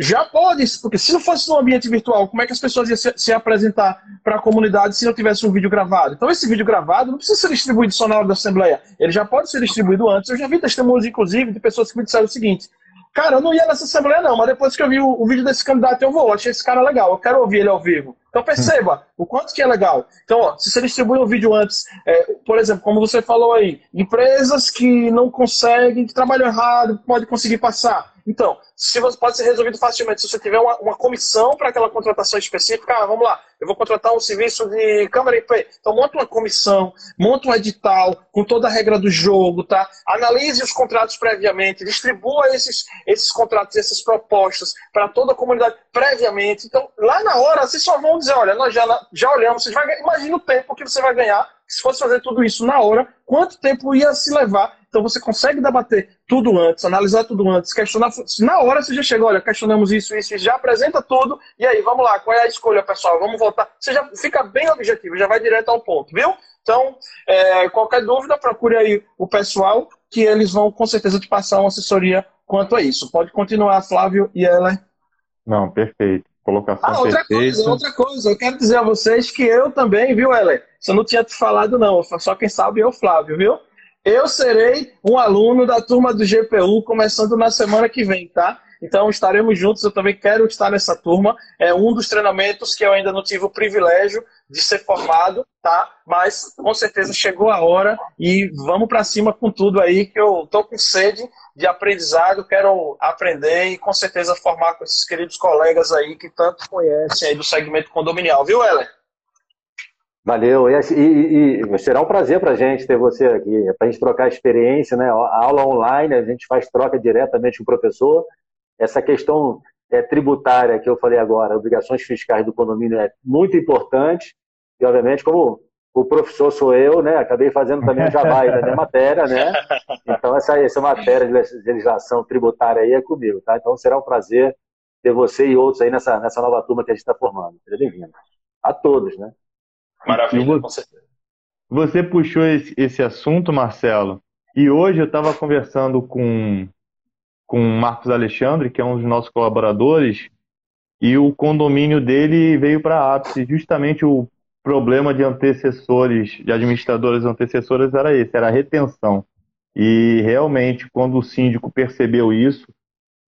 Já pode, porque se não fosse no ambiente virtual, como é que as pessoas iam se, se apresentar para a comunidade se não tivesse um vídeo gravado? Então esse vídeo gravado não precisa ser distribuído só na hora da assembleia. Ele já pode ser distribuído antes. Eu já vi testemunhos, inclusive, de pessoas que me disseram o seguinte: Cara, eu não ia nessa assembleia, não, mas depois que eu vi o, o vídeo desse candidato, eu vou. Achei esse cara legal, eu quero ouvir ele ao vivo. Então perceba o quanto que é legal. Então, ó, se você distribui um vídeo antes, é, por exemplo, como você falou aí, empresas que não conseguem, que trabalham errado, pode conseguir passar. Então, se você pode ser resolvido facilmente, se você tiver uma, uma comissão para aquela contratação específica, ah, vamos lá, eu vou contratar um serviço de câmera IP. Então, monta uma comissão, monta um edital com toda a regra do jogo, tá? Analise os contratos previamente, distribua esses, esses contratos, essas propostas para toda a comunidade previamente. Então, lá na hora, vocês só vão dizer, olha, nós já, já olhamos, vocês vai, imagina o tempo que você vai ganhar se fosse fazer tudo isso na hora, quanto tempo ia se levar então você consegue debater tudo antes, analisar tudo antes, questionar. Na hora você já chega, olha, questionamos isso, isso, já apresenta tudo, e aí, vamos lá, qual é a escolha, pessoal? Vamos voltar. Você já fica bem objetivo, já vai direto ao ponto, viu? Então, é, qualquer dúvida, procure aí o pessoal que eles vão com certeza te passar uma assessoria quanto a isso. Pode continuar, Flávio e ela. Não, perfeito. Colocação ah, outra perfeita. coisa, outra coisa. Eu quero dizer a vocês que eu também, viu, Heller? Isso eu não tinha te falado, não. Só quem sabe é o Flávio, viu? Eu serei um aluno da turma do GPU começando na semana que vem, tá? Então estaremos juntos, eu também quero estar nessa turma. É um dos treinamentos que eu ainda não tive o privilégio de ser formado, tá? Mas com certeza chegou a hora e vamos para cima com tudo aí, que eu tô com sede de aprendizado, quero aprender e com certeza formar com esses queridos colegas aí que tanto conhecem aí do segmento condominial, viu, Heller? Valeu, e, e, e será um prazer para a gente ter você aqui, para a gente trocar experiência, né? A aula online, a gente faz troca diretamente com o professor. Essa questão é, tributária que eu falei agora, obrigações fiscais do condomínio é muito importante. E, obviamente, como o professor sou eu, né? Acabei fazendo também o jabá da minha *laughs* matéria, né? Então, essa, essa matéria de legislação tributária aí é comigo, tá? Então, será um prazer ter você e outros aí nessa, nessa nova turma que a gente está formando. Seja bem-vindo. A todos, né? Maravilha, com certeza. Você puxou esse, esse assunto, Marcelo, e hoje eu estava conversando com, com o Marcos Alexandre, que é um dos nossos colaboradores, e o condomínio dele veio para a ápice. Justamente o problema de antecessores, de administradores antecessores era esse, era a retenção. E realmente, quando o síndico percebeu isso,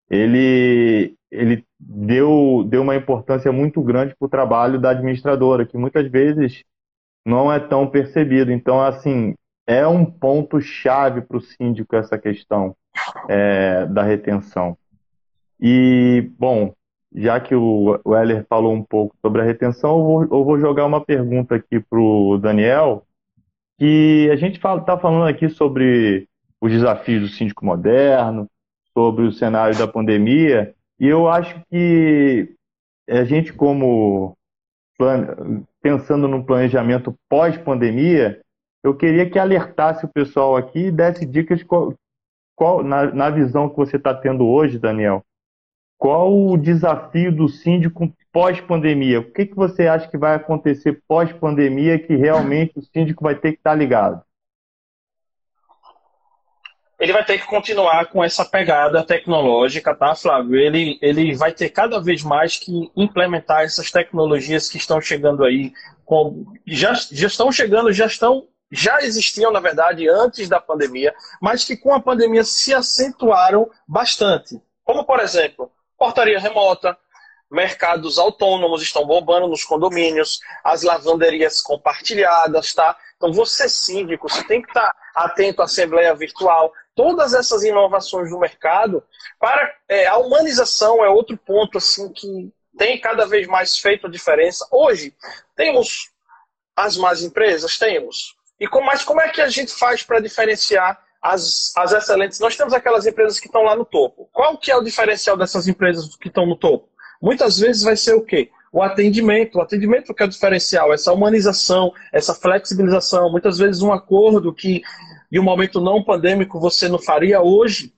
ele, ele deu, deu uma importância muito grande para o trabalho da administradora, que muitas vezes não é tão percebido. Então, assim, é um ponto chave para o síndico essa questão é, da retenção. E, bom, já que o Weller falou um pouco sobre a retenção, eu vou, eu vou jogar uma pergunta aqui para o Daniel, que a gente está falando aqui sobre os desafios do síndico moderno, sobre o cenário da pandemia, e eu acho que a gente, como pensando no planejamento pós-pandemia, eu queria que alertasse o pessoal aqui e desse dicas qual, qual na, na visão que você está tendo hoje, Daniel. Qual o desafio do síndico pós-pandemia? O que, que você acha que vai acontecer pós-pandemia que realmente o síndico vai ter que estar tá ligado? Ele vai ter que continuar com essa pegada tecnológica, tá, Flávio? Ele, ele vai ter cada vez mais que implementar essas tecnologias que estão chegando aí, com, já, já estão chegando, já estão, já existiam, na verdade, antes da pandemia, mas que com a pandemia se acentuaram bastante. Como, por exemplo, portaria remota, mercados autônomos estão bombando nos condomínios, as lavanderias compartilhadas, tá? Então, você síndico, você tem que estar atento à assembleia virtual, todas essas inovações no mercado, para é, a humanização é outro ponto assim que tem cada vez mais feito a diferença. Hoje, temos as más empresas? Temos. E com, mas como é que a gente faz para diferenciar as, as excelentes? Nós temos aquelas empresas que estão lá no topo. Qual que é o diferencial dessas empresas que estão no topo? Muitas vezes vai ser o quê? o atendimento. O atendimento que é o diferencial, essa humanização, essa flexibilização. Muitas vezes um acordo que, em um momento não pandêmico, você não faria hoje,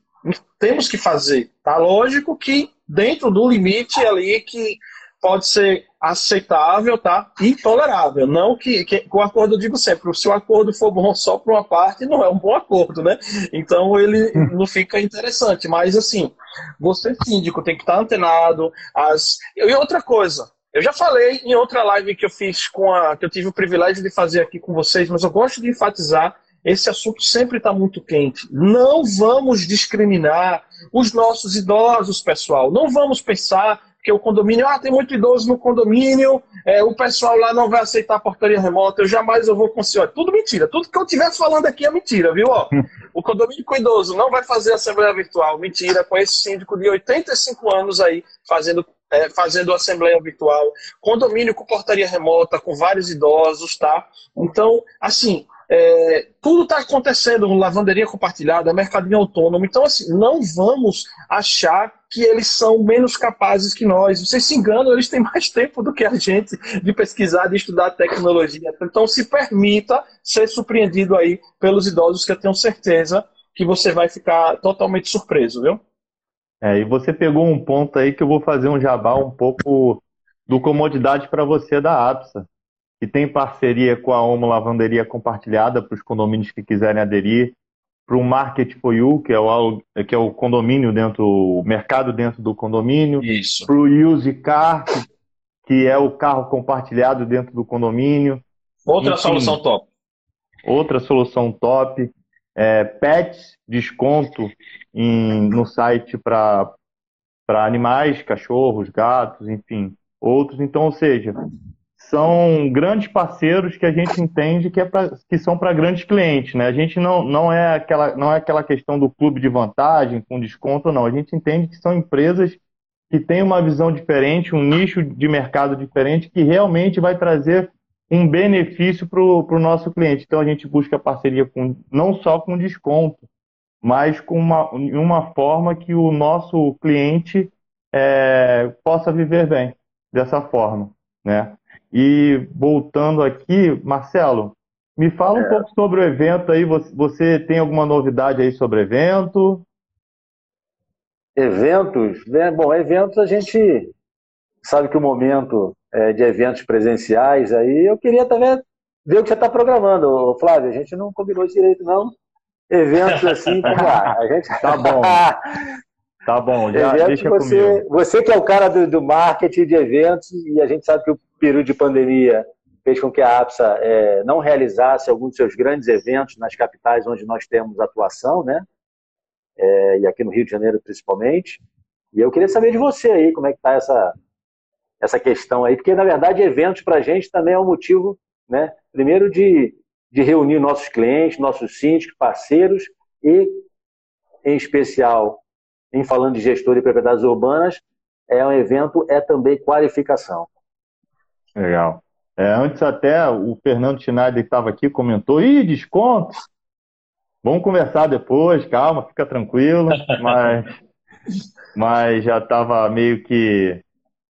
temos que fazer. Tá lógico que dentro do limite ali que pode ser aceitável, tá? E tolerável. Não que, que o acordo eu digo sempre, se o acordo for bom só para uma parte, não é um bom acordo, né? Então ele não fica interessante. Mas assim, você síndico tem que estar antenado. As... E outra coisa, eu já falei em outra live que eu fiz com a. que eu tive o privilégio de fazer aqui com vocês, mas eu gosto de enfatizar. Esse assunto sempre está muito quente. Não vamos discriminar os nossos idosos, pessoal. Não vamos pensar que o condomínio, ah, tem muito idoso no condomínio, é, o pessoal lá não vai aceitar a portaria remota, eu jamais eu vou conseguir. Tudo mentira. Tudo que eu estiver falando aqui é mentira, viu? Ó, o condomínio com idoso não vai fazer assembleia virtual. Mentira, com esse síndico de 85 anos aí fazendo é, fazendo assembleia virtual, condomínio com portaria remota, com vários idosos, tá? Então, assim, é, tudo está acontecendo, lavanderia compartilhada, mercadinho autônomo. Então, assim, não vamos achar que eles são menos capazes que nós. Vocês se enganam, eles têm mais tempo do que a gente de pesquisar, de estudar tecnologia. Então, se permita ser surpreendido aí pelos idosos, que eu tenho certeza que você vai ficar totalmente surpreso, viu? É, e você pegou um ponto aí que eu vou fazer um jabá um pouco do comodidade para você da APSA, que tem parceria com a Omo Lavanderia Compartilhada para os condomínios que quiserem aderir. para o Market for You, que é o, que é o condomínio dentro, o mercado dentro do condomínio. Para o Use Car, que é o carro compartilhado dentro do condomínio. Outra Enfim, solução top. Outra solução top. É, pets, desconto em, no site para animais, cachorros, gatos, enfim, outros. Então, ou seja, são grandes parceiros que a gente entende que, é pra, que são para grandes clientes, né? A gente não, não, é aquela, não é aquela questão do clube de vantagem com desconto, não. A gente entende que são empresas que têm uma visão diferente, um nicho de mercado diferente, que realmente vai trazer um benefício para o nosso cliente. Então a gente busca parceria com, não só com desconto, mas com uma, uma forma que o nosso cliente é, possa viver bem dessa forma, né? E voltando aqui, Marcelo, me fala um é. pouco sobre o evento aí. Você, você, tem alguma novidade aí sobre o evento? Eventos? Né? Bom, eventos a gente sabe que o momento é de eventos presenciais aí, eu queria também ver o que você está programando, Flávio. A gente não combinou direito, não. Eventos assim, vamos lá. A gente... Tá bom. *laughs* Tá bom, já eventos, deixa você, comigo. Você que é o cara do, do, marketing de eventos, e a gente sabe que o período de pandemia fez com que a APSA é, não realizasse alguns dos seus grandes eventos nas capitais onde nós temos atuação, né? É, e aqui no Rio de Janeiro principalmente. E eu queria saber de você aí, como é que está essa, essa questão aí, porque na verdade eventos para a gente também é um motivo, né? Primeiro de, de reunir nossos clientes, nossos síndicos, parceiros e, em especial, em falando de gestor e propriedades urbanas, é um evento, é também qualificação. Legal. É, antes até o Fernando Schneider estava aqui, comentou, ih, desconto. Vamos conversar depois, calma, fica tranquilo, *laughs* mas, mas já estava meio que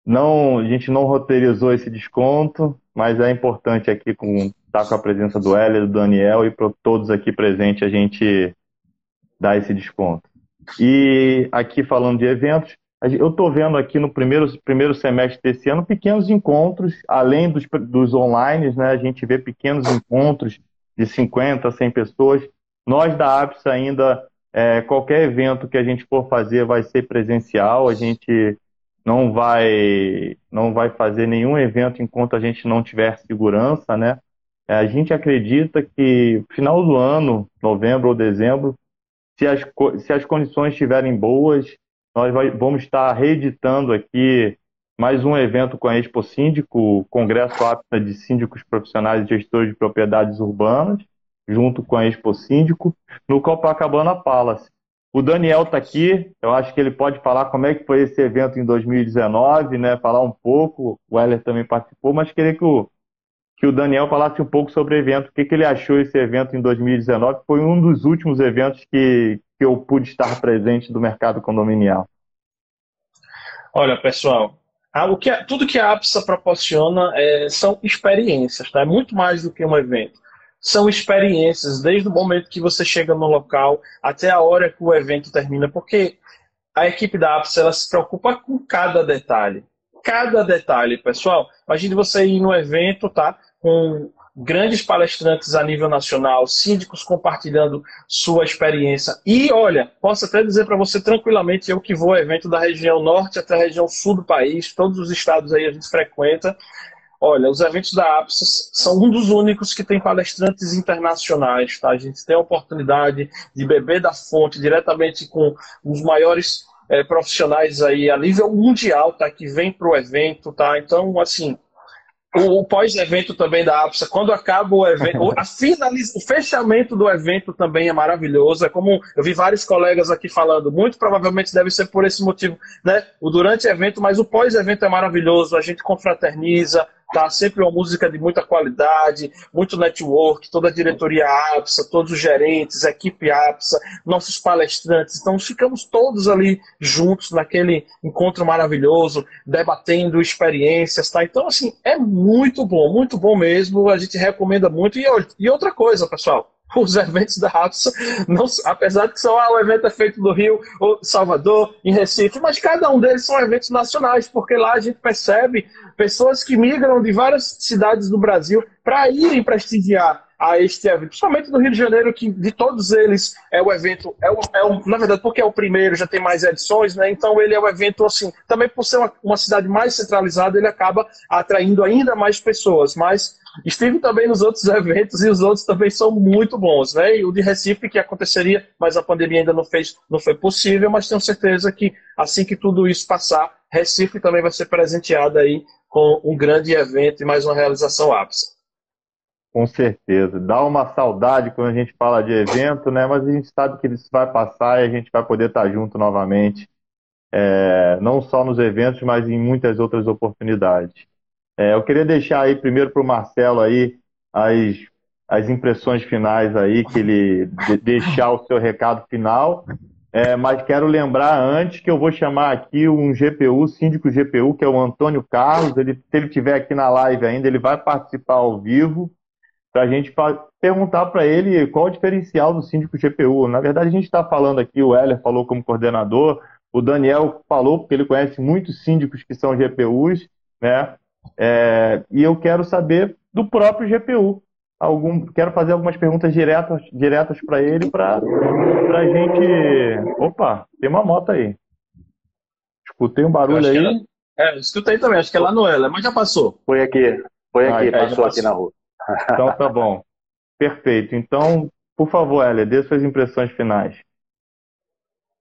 não, a gente não roteirizou esse desconto, mas é importante aqui com estar tá com a presença do Hélio, do Daniel e para todos aqui presentes a gente dar esse desconto. E aqui falando de eventos, eu estou vendo aqui no primeiro, primeiro semestre desse ano pequenos encontros, além dos, dos online, né, a gente vê pequenos encontros de 50, 100 pessoas. Nós da APS ainda, é, qualquer evento que a gente for fazer vai ser presencial, a gente não vai, não vai fazer nenhum evento enquanto a gente não tiver segurança, né? É, a gente acredita que final do ano, novembro ou dezembro, se as, se as condições estiverem boas, nós vai, vamos estar reeditando aqui mais um evento com a Expo Síndico, o Congresso Apta de Síndicos Profissionais e Gestores de Propriedades Urbanas, junto com a Expo Síndico, no Copacabana Palace. O Daniel está aqui, eu acho que ele pode falar como é que foi esse evento em 2019, né? Falar um pouco, o Heller também participou, mas queria que o, que o Daniel falasse um pouco sobre o evento, o que, que ele achou esse evento em 2019, foi um dos últimos eventos que, que eu pude estar presente do mercado condominial? Olha, pessoal, o que, tudo que a APSA proporciona é, são experiências, tá? é muito mais do que um evento. São experiências, desde o momento que você chega no local até a hora que o evento termina, porque a equipe da APSA ela se preocupa com cada detalhe. Cada detalhe, pessoal. Imagine você ir no evento, tá? Com grandes palestrantes a nível nacional, síndicos compartilhando sua experiência. E olha, posso até dizer para você tranquilamente, eu que vou ao evento da região norte até a região sul do país, todos os estados aí a gente frequenta. Olha, os eventos da APSA são um dos únicos que tem palestrantes internacionais, tá? A gente tem a oportunidade de beber da fonte diretamente com os maiores é, profissionais aí a nível mundial, tá? Que vem para o evento, tá? Então, assim, o, o pós-evento também da APSA, quando acaba o evento, a finaliza, o fechamento do evento também é maravilhoso. É como eu vi vários colegas aqui falando, muito provavelmente deve ser por esse motivo, né? O durante evento, mas o pós-evento é maravilhoso, a gente confraterniza, tá? Sempre uma música de muita qualidade, muito network, toda a diretoria APSA, todos os gerentes, equipe APSA, nossos palestrantes. Então ficamos todos ali juntos naquele encontro maravilhoso, debatendo experiências, tá? Então, assim, é muito bom, muito bom mesmo. A gente recomenda muito. E, e outra coisa, pessoal *laughs* os eventos da APSA, não, apesar de que só ah, o evento é feito no Rio, ou Salvador, em Recife, mas cada um deles são eventos nacionais, porque lá a gente percebe pessoas que migram de várias cidades do Brasil para irem prestigiar a este evento, principalmente no Rio de Janeiro, que de todos eles é o evento, é o, é o, na verdade, porque é o primeiro, já tem mais edições, né? Então ele é o evento, assim, também por ser uma, uma cidade mais centralizada, ele acaba atraindo ainda mais pessoas. Mas estive também nos outros eventos e os outros também são muito bons, né? E o de Recife, que aconteceria, mas a pandemia ainda não fez, não foi possível, mas tenho certeza que assim que tudo isso passar, Recife também vai ser presenteada aí com um grande evento e mais uma realização ápice. Com certeza. Dá uma saudade quando a gente fala de evento, né? Mas a gente sabe que isso vai passar e a gente vai poder estar junto novamente. É, não só nos eventos, mas em muitas outras oportunidades. É, eu queria deixar aí primeiro para o Marcelo aí as, as impressões finais aí, que ele de, deixar o seu recado final. É, mas quero lembrar antes que eu vou chamar aqui um GPU, síndico GPU, que é o Antônio Carlos. Ele, se ele estiver aqui na live ainda, ele vai participar ao vivo para a gente perguntar para ele qual o diferencial do síndico GPU. Na verdade, a gente está falando aqui, o Heller falou como coordenador, o Daniel falou porque ele conhece muitos síndicos que são GPUs, né? É, e eu quero saber do próprio GPU. Algum, quero fazer algumas perguntas diretas, diretas para ele para a gente. Opa, tem uma moto aí. Escutei um barulho aí. É, escutei também, acho que é lá no Heller, mas já passou. Foi aqui, foi aqui, ah, passou, passou aqui na rua. *laughs* Então tá bom. Perfeito. Então, por favor, Elia, dê suas impressões finais.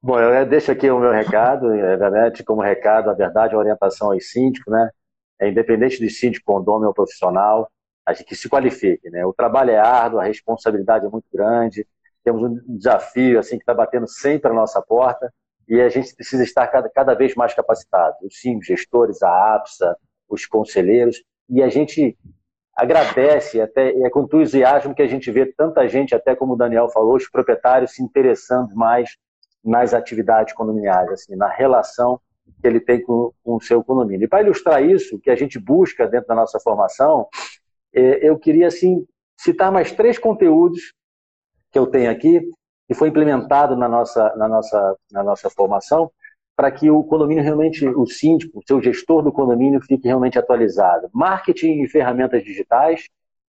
Bom, eu deixo aqui o meu recado, realmente como recado, a verdade, a orientação aos síndicos, né? É independente de síndico, condomínio ou profissional, a gente que se qualifique, né? O trabalho é árduo, a responsabilidade é muito grande, temos um desafio assim que está batendo sempre a nossa porta e a gente precisa estar cada, cada vez mais capacitado. Os síndicos, gestores, a APSA, os conselheiros, e a gente agradece, até é com entusiasmo que a gente vê tanta gente, até como o Daniel falou, os proprietários se interessando mais nas atividades condominiais, assim, na relação que ele tem com, com o seu condomínio. E para ilustrar isso, que a gente busca dentro da nossa formação, é, eu queria assim citar mais três conteúdos que eu tenho aqui que foi implementado na nossa na nossa na nossa formação para que o condomínio realmente, o síndico, o seu gestor do condomínio fique realmente atualizado. Marketing e ferramentas digitais,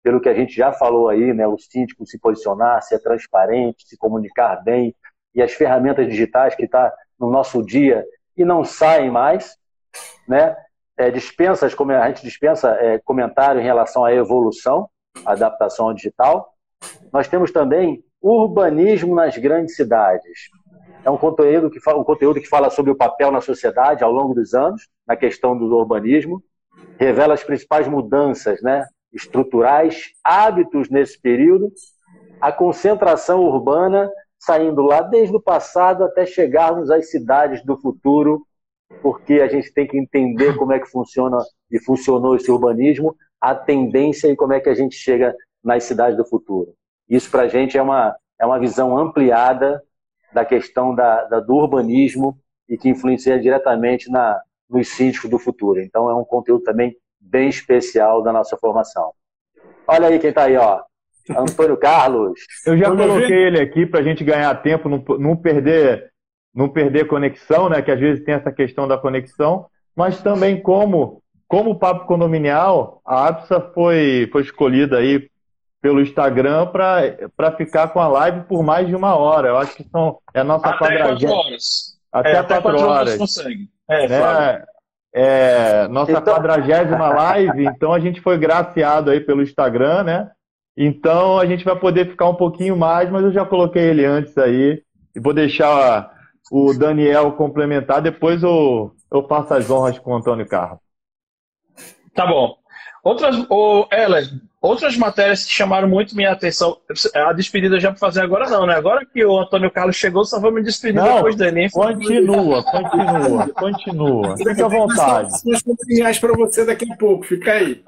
pelo que a gente já falou aí, né, o síndico se posicionar, ser transparente, se comunicar bem, e as ferramentas digitais que está no nosso dia e não saem mais, né? É, dispensas, como a gente dispensa é, comentário em relação à evolução, adaptação digital. Nós temos também urbanismo nas grandes cidades. É um conteúdo que fala, um conteúdo que fala sobre o papel na sociedade ao longo dos anos, na questão do urbanismo, revela as principais mudanças, né, estruturais, hábitos nesse período, a concentração urbana saindo lá desde o passado até chegarmos às cidades do futuro, porque a gente tem que entender como é que funciona e funcionou esse urbanismo, a tendência e como é que a gente chega nas cidades do futuro. Isso para a gente é uma, é uma visão ampliada da questão da, da, do urbanismo e que influencia diretamente na, nos síndicos do futuro. Então é um conteúdo também bem especial da nossa formação. Olha aí quem está aí, ó. Antônio Carlos. Eu já coloquei ele aqui para a gente ganhar tempo, não, não, perder não perder conexão, né? Que às vezes tem essa questão da conexão, mas também como como o papo condominial, a APSA foi foi escolhida aí pelo Instagram para ficar com a live por mais de uma hora. Eu acho que são, é a nossa até quadragésima. horas. Até, é, até quatro, quatro horas. consegue. É, né? é, nossa então... quadragésima live, então a gente foi graciado aí pelo Instagram, né? Então a gente vai poder ficar um pouquinho mais, mas eu já coloquei ele antes aí. E vou deixar o Daniel complementar, depois eu, eu faço as honras com o Antônio Carlos. Tá bom. Outras, oh, Ellen, outras matérias que chamaram muito minha atenção. A despedida já para fazer agora não, né? Agora que o Antônio Carlos chegou, só vou me despedir não, depois dele. Hein? Continua, continua, *laughs* continua. Fique à vontade. reais para você daqui a pouco, fica aí.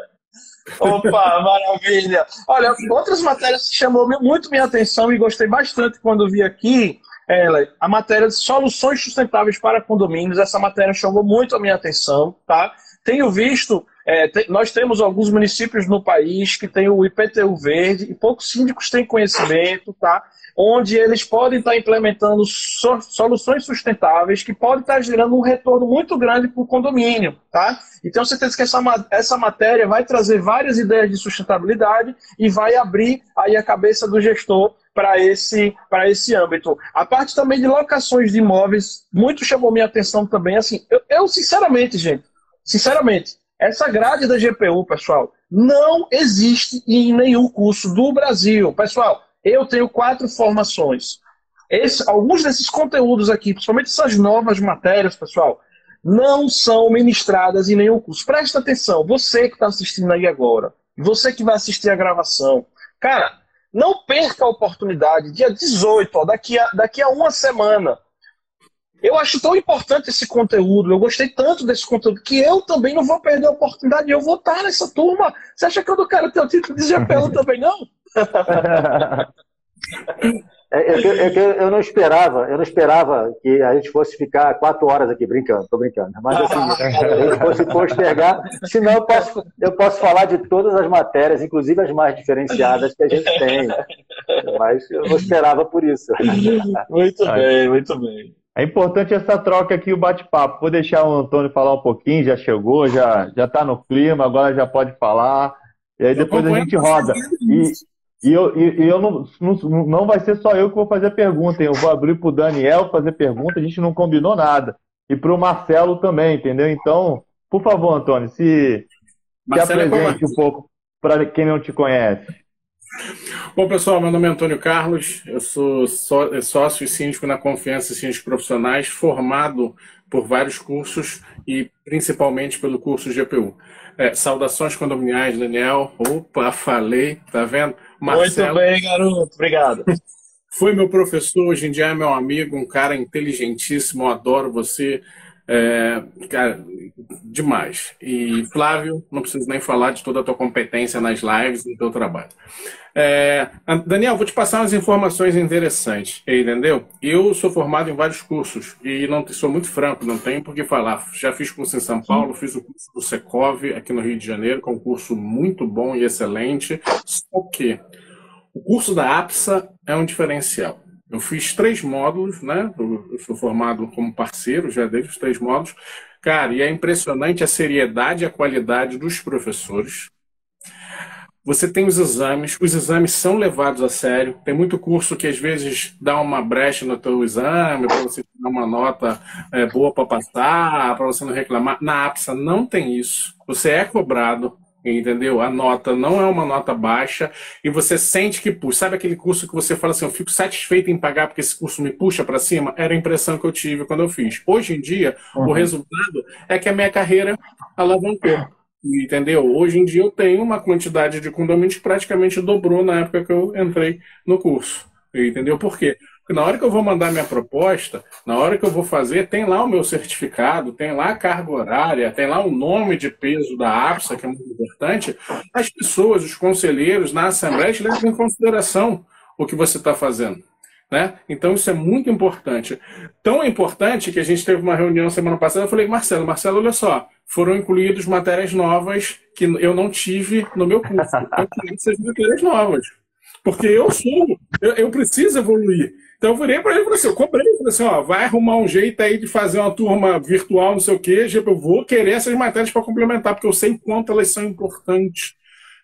Opa, maravilha! Olha, outras matérias que chamou muito minha atenção e gostei bastante quando vi aqui, ela, a matéria de soluções sustentáveis para condomínios. Essa matéria chamou muito a minha atenção, tá? Tenho visto É, nós temos alguns municípios no país que tem o IPTU verde e poucos síndicos têm conhecimento, tá? Onde eles podem estar implementando so, soluções sustentáveis que podem estar gerando um retorno muito grande para o condomínio, tá? E tenho certeza que essa, essa matéria vai trazer várias ideias de sustentabilidade e vai abrir aí a cabeça do gestor para esse, esse âmbito. A parte também de locações de imóveis, muito chamou minha atenção também. Assim, eu, eu sinceramente, gente, sinceramente, essa grade da GPU, pessoal, não existe em nenhum curso do Brasil. Pessoal, eu tenho quatro formações. Esse, alguns desses conteúdos aqui, principalmente essas novas matérias, pessoal, não são ministradas em nenhum curso. Presta atenção, você que está assistindo aí agora, você que vai assistir a gravação, cara, não perca a oportunidade, dia 18, ó, daqui, a, daqui a uma semana, eu acho tão importante esse conteúdo, eu gostei tanto desse conteúdo, que eu também não vou perder a oportunidade, eu vou estar nessa turma. Você acha que eu não quero ter o título de GPU *laughs* também, não? É, é, é, que eu não esperava, eu não esperava que a gente fosse ficar quatro horas aqui brincando, tô brincando. Mas assim, *laughs* a gente fosse postergar, senão eu posso, eu posso falar de todas as matérias, inclusive as mais diferenciadas que a gente tem. Mas eu não esperava por isso. *laughs* Muito bem, muito bem. É importante essa troca aqui, o bate-papo. Vou deixar o Antônio falar um pouquinho, já chegou, já já está no clima, agora já pode falar. E aí depois a gente roda. E, e eu, e, eu não, não, não vai ser só eu que vou fazer a pergunta, hein? eu vou abrir para o Daniel fazer pergunta, a gente não combinou nada. E para o Marcelo também, entendeu? Então, por favor, Antônio, se, se apresente um pouco para quem não te conhece. Bom, pessoal, meu nome é Antônio Carlos, eu sou sócio e síndico na Confiança Síndicos Profissionais, formado por vários cursos e principalmente pelo curso GPU. É, saudações condominiais, Daniel. Opa, falei, tá vendo? Marcelo, Muito bem, garoto, obrigado. Foi meu professor, hoje em dia é meu amigo, um cara inteligentíssimo, adoro você. É, cara, demais. E Flávio, não preciso nem falar de toda a tua competência nas lives, no teu trabalho. É, Daniel, vou te passar umas informações interessantes, entendeu? Eu sou formado em vários cursos e não sou muito franco, não tenho por que falar. Já fiz curso em São Paulo, fiz o curso do Secov aqui no Rio de Janeiro, que é um curso muito bom e excelente. Só que o curso da APSA é um diferencial. Eu fiz três módulos, né? Eu sou formado como parceiro já desde os três módulos. Cara, e é impressionante a seriedade e a qualidade dos professores. Você tem os exames, os exames são levados a sério. Tem muito curso que às vezes dá uma brecha no teu exame para você ter uma nota é, boa para passar, para você não reclamar. Na APSA não tem isso. Você é cobrado, entendeu? A nota não é uma nota baixa e você sente que, puxa, sabe aquele curso que você fala assim, eu fico satisfeito em pagar porque esse curso me puxa para cima? Era a impressão que eu tive quando eu fiz. Hoje em dia, uhum. o resultado é que a minha carreira alavancou. Entendeu? Hoje em dia eu tenho uma quantidade de condomínios que praticamente dobrou na época que eu entrei no curso. Entendeu? Por quê? Na hora que eu vou mandar minha proposta, na hora que eu vou fazer, tem lá o meu certificado, tem lá a carga horária, tem lá o nome de peso da APSA, que é muito importante. As pessoas, os conselheiros na Assembleia, levam em consideração o que você está fazendo. Né? Então isso é muito importante. Tão importante que a gente teve uma reunião semana passada, eu falei, Marcelo, Marcelo, olha só, foram incluídas matérias novas que eu não tive no meu curso. Queria essas matérias novas. Porque eu sou, eu, eu preciso evoluir. Então eu virei para ele e falei assim, eu cobrei, falei assim, ó, vai arrumar um jeito aí de fazer uma turma virtual, não sei o quê, eu vou querer essas matérias para complementar, porque eu sei quanto elas são importantes.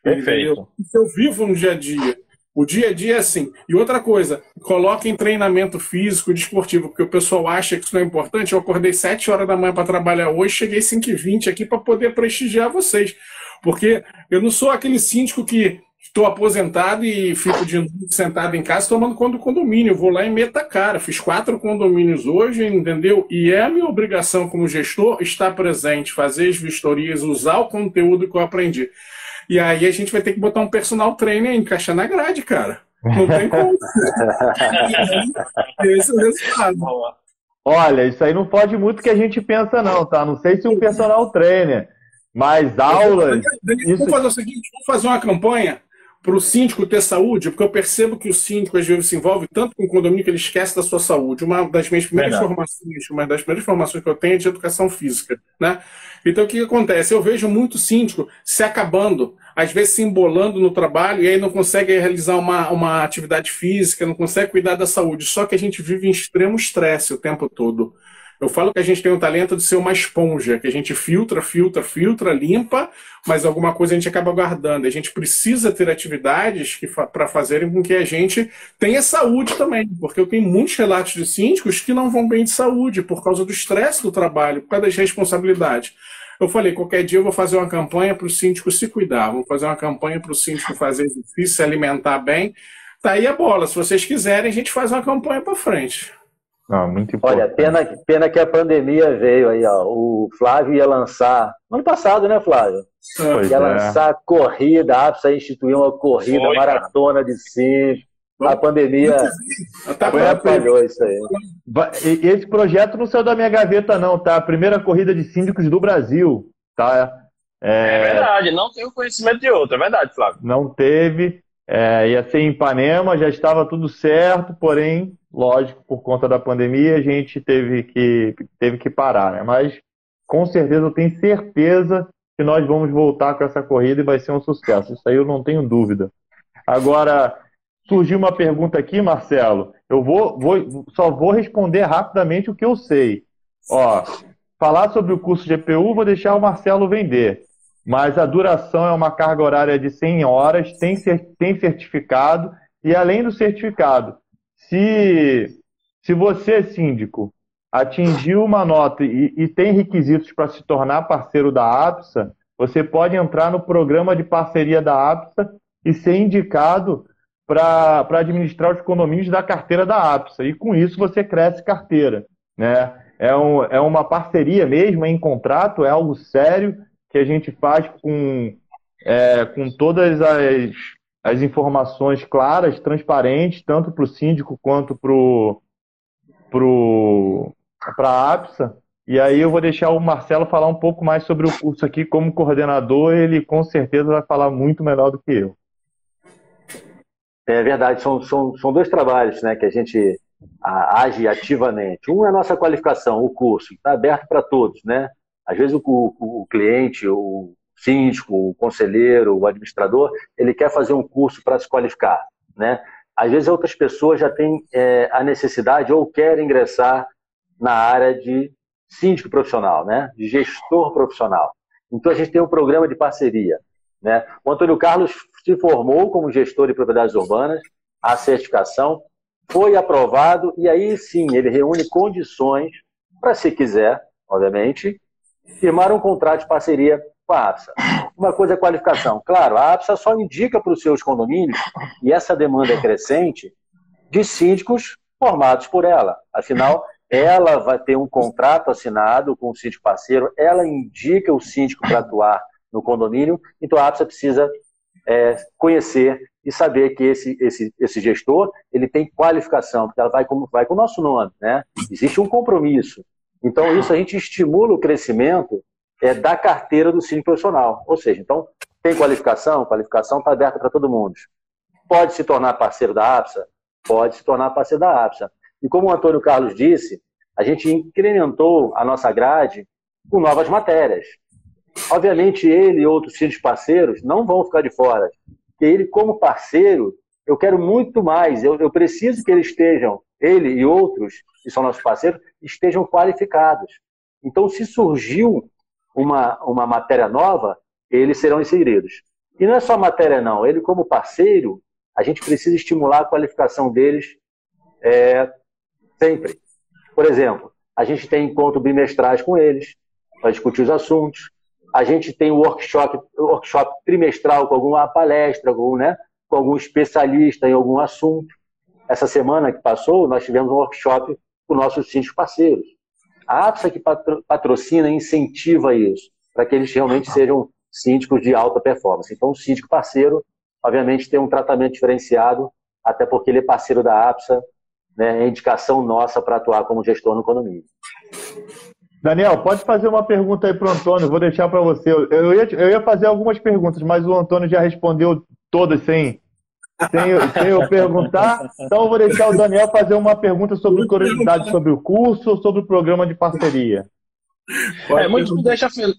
Perfeito. Isso eu vivo no dia a dia. O dia a dia é assim. E outra coisa, coloque em treinamento físico, desportivo, porque o pessoal acha que isso não é importante. Eu acordei 7 horas da manhã para trabalhar hoje, cheguei 5 e 20 aqui para poder prestigiar vocês. Porque eu não sou aquele síndico que Estou aposentado e fico de sentado em casa tomando conta do condomínio. Eu vou lá e meto a cara. Fiz quatro condomínios hoje, entendeu? E é a minha obrigação como gestor estar presente, fazer as vistorias, usar o conteúdo que eu aprendi. E aí a gente vai ter que botar um personal trainer e encaixar na grade, cara. Não tem como. *laughs* Esse é o resultado. Olha, isso aí não pode muito que a gente pensa, não, tá? Não sei se um personal trainer, mas aulas. Vamos fazer o seguinte: vamos fazer uma campanha para o síndico ter saúde, porque eu percebo que o síndico às vezes se envolve tanto com o condomínio que ele esquece da sua saúde. Uma das minhas primeiras Verdade. formações, uma das primeiras formações que eu tenho é de educação física, né? Então o que, acontece? Eu vejo muito síndico se acabando, às vezes se embolando no trabalho e aí não consegue realizar uma, uma atividade física, não consegue cuidar da saúde. Só que a gente vive em extremo estresse o tempo todo. Eu falo que a gente tem o talento de ser uma esponja, que a gente filtra, filtra, filtra, limpa, mas alguma coisa a gente acaba guardando. A gente precisa ter atividades que para fazerem com que a gente tenha saúde também, porque eu tenho muitos relatos de síndicos que não vão bem de saúde por causa do estresse do trabalho, por causa das responsabilidades. Eu falei, qualquer dia eu vou fazer uma campanha para o síndico se cuidar, vamos fazer uma campanha para o síndico fazer exercício, se alimentar bem. Tá aí a bola. Se vocês quiserem, a gente faz uma campanha para frente. Não, muito importante. Olha, pena, pena que a pandemia veio aí, ó. O Flávio ia lançar. Ano passado, né, Flávio? Pois ia é. lançar corrida, a APSA instituiu uma corrida, Foi, maratona de cinco. A pandemia tá atrapalhou isso aí. Esse projeto não saiu da minha gaveta, não, tá? A primeira corrida de síndicos do Brasil, tá? É, é verdade, não tenho conhecimento de outra, é verdade, Flávio. Não teve. É, ia ser em Ipanema, já estava tudo certo, porém lógico, por conta da pandemia, a gente teve que, teve que parar, né? Mas com certeza eu tenho certeza que nós vamos voltar com essa corrida e vai ser um sucesso. Isso aí eu não tenho dúvida. Agora, surgiu uma pergunta aqui, Marcelo. Eu vou, vou só vou responder rapidamente o que eu sei. Ó, falar sobre o curso EPU, vou deixar o Marcelo vender. Mas a duração é uma carga horária de 100 horas, tem, tem certificado, e além do certificado, se, se você, síndico, atingiu uma nota e, e tem requisitos para se tornar parceiro da APSA, você pode entrar no programa de parceria da APSA e ser indicado para administrar os condomínios da carteira da APSA. E com isso você cresce carteira. Né? É, um, é uma parceria mesmo, é em contrato, é algo sério que a gente faz com, é, com todas as as informações claras, transparentes, tanto para o síndico quanto para a APSA. E aí eu vou deixar o Marcelo falar um pouco mais sobre o curso aqui como coordenador, ele com certeza vai falar muito melhor do que eu. É verdade, são, são, são dois trabalhos né, que a gente age ativamente. Um é a nossa qualificação, o curso, está aberto para todos. Né? Às vezes o, o, o cliente, o síndico, o conselheiro, o administrador, ele quer fazer um curso para se qualificar, né? Às vezes outras pessoas já têm é, a necessidade ou querem ingressar na área de síndico profissional, né? De gestor profissional. Então a gente tem um programa de parceria, né? O Antônio Carlos se formou como gestor de propriedades urbanas, a certificação foi aprovado e aí sim ele reúne condições para, se quiser, obviamente, firmar um contrato de parceria com a APSA. Uma coisa é qualificação. Claro, a APSA só indica para os seus condomínios, e essa demanda é crescente, de síndicos formados por ela. Afinal, ela vai ter um contrato assinado com o síndico parceiro, ela indica o síndico para atuar no condomínio, então a APSA precisa é, conhecer e saber que esse, esse, esse gestor ele tem qualificação, porque ela vai, como, vai com o nosso nome. Né? Existe um compromisso. Então, isso a gente estimula o crescimento é, da carteira do síndico profissional. Ou seja, então, tem qualificação? Qualificação está aberta para todo mundo. Pode se tornar parceiro da APSA? Pode se tornar parceiro da APSA. E como o Antônio Carlos disse, a gente incrementou a nossa grade com novas matérias. Obviamente, ele e outros síndicos parceiros não vão ficar de fora. Porque ele, como parceiro, eu quero muito mais. Eu, eu preciso que eles estejam, ele e outros, que são nossos parceiros, estejam qualificados. Então, se surgiu uma, uma matéria nova, eles serão inseridos. E não é só matéria, não. Ele, como parceiro, a gente precisa estimular a qualificação deles é, sempre. Por exemplo, a gente tem encontro bimestrais com eles para discutir os assuntos. A gente tem o workshop, workshop trimestral com alguma palestra, com, né, com algum especialista em algum assunto. Essa semana que passou, nós tivemos um workshop com nossos síndicos parceiros. A APSA que patrocina incentiva isso, para que eles realmente sejam síndicos de alta performance. Então, o síndico parceiro, obviamente, tem um tratamento diferenciado, até porque ele é parceiro da APSA, né, é indicação nossa para atuar como gestor no condomínio. Daniel, pode fazer uma pergunta aí para o Antônio, vou deixar para você. Eu ia, eu ia fazer algumas perguntas, mas o Antônio já respondeu todas sem, sem, eu perguntar. Então eu vou deixar o Daniel fazer uma pergunta sobre curiosidade sobre o curso sobre o programa de parceria. É, muito me deixa feliz.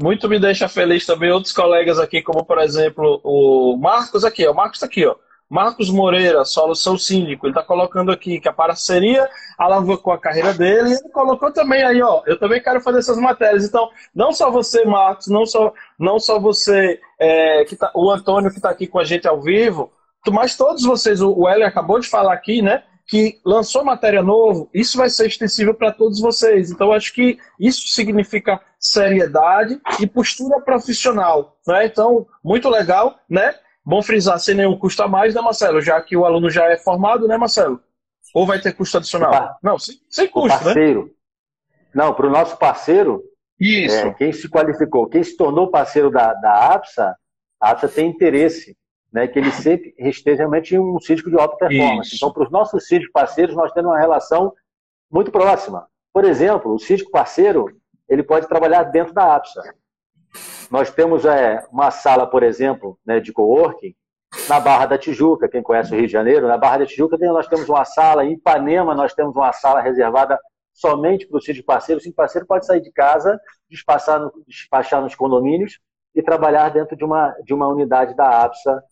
Muito me deixa feliz também outros colegas aqui, como por exemplo o Marcos aqui, ó. O Marcos está aqui, ó. Marcos Moreira, solução síndico, ele está colocando aqui que a parceria alavancou a carreira dele e ele colocou também aí, ó, eu também quero fazer essas matérias. Então, não só você, Marcos, não só, não só você, é, que tá, o Antônio que está aqui com a gente ao vivo, mas todos vocês, o Hélio acabou de falar aqui, né, que lançou matéria novo, isso vai ser extensível para todos vocês. Então, acho que isso significa seriedade e postura profissional. Né? Então, muito legal, né? Bom frisar, sem nenhum custo a mais, né, Marcelo? Já que o aluno já é formado, né, Marcelo? Ou vai ter custo adicional? Opa. Não, sem, sem custo, o parceiro. né? Não, para o nosso parceiro, Isso. É, quem se qualificou, quem se tornou parceiro da, da APSA, a APSA tem interesse né, que ele sempre esteja realmente em um síndico de alta performance. Isso. Então, para os nossos síndicos parceiros, nós temos uma relação muito próxima. Por exemplo, o síndico parceiro ele pode trabalhar dentro da APSA. Nós temos é, uma sala, por exemplo, né, de coworking na Barra da Tijuca, quem conhece o Rio de Janeiro, na Barra da Tijuca nós temos uma sala, em Ipanema nós temos uma sala reservada somente para o sítio parceiro. O sítio parceiro pode sair de casa, despachar, no, despachar nos condomínios e trabalhar dentro de uma, de uma unidade da APSA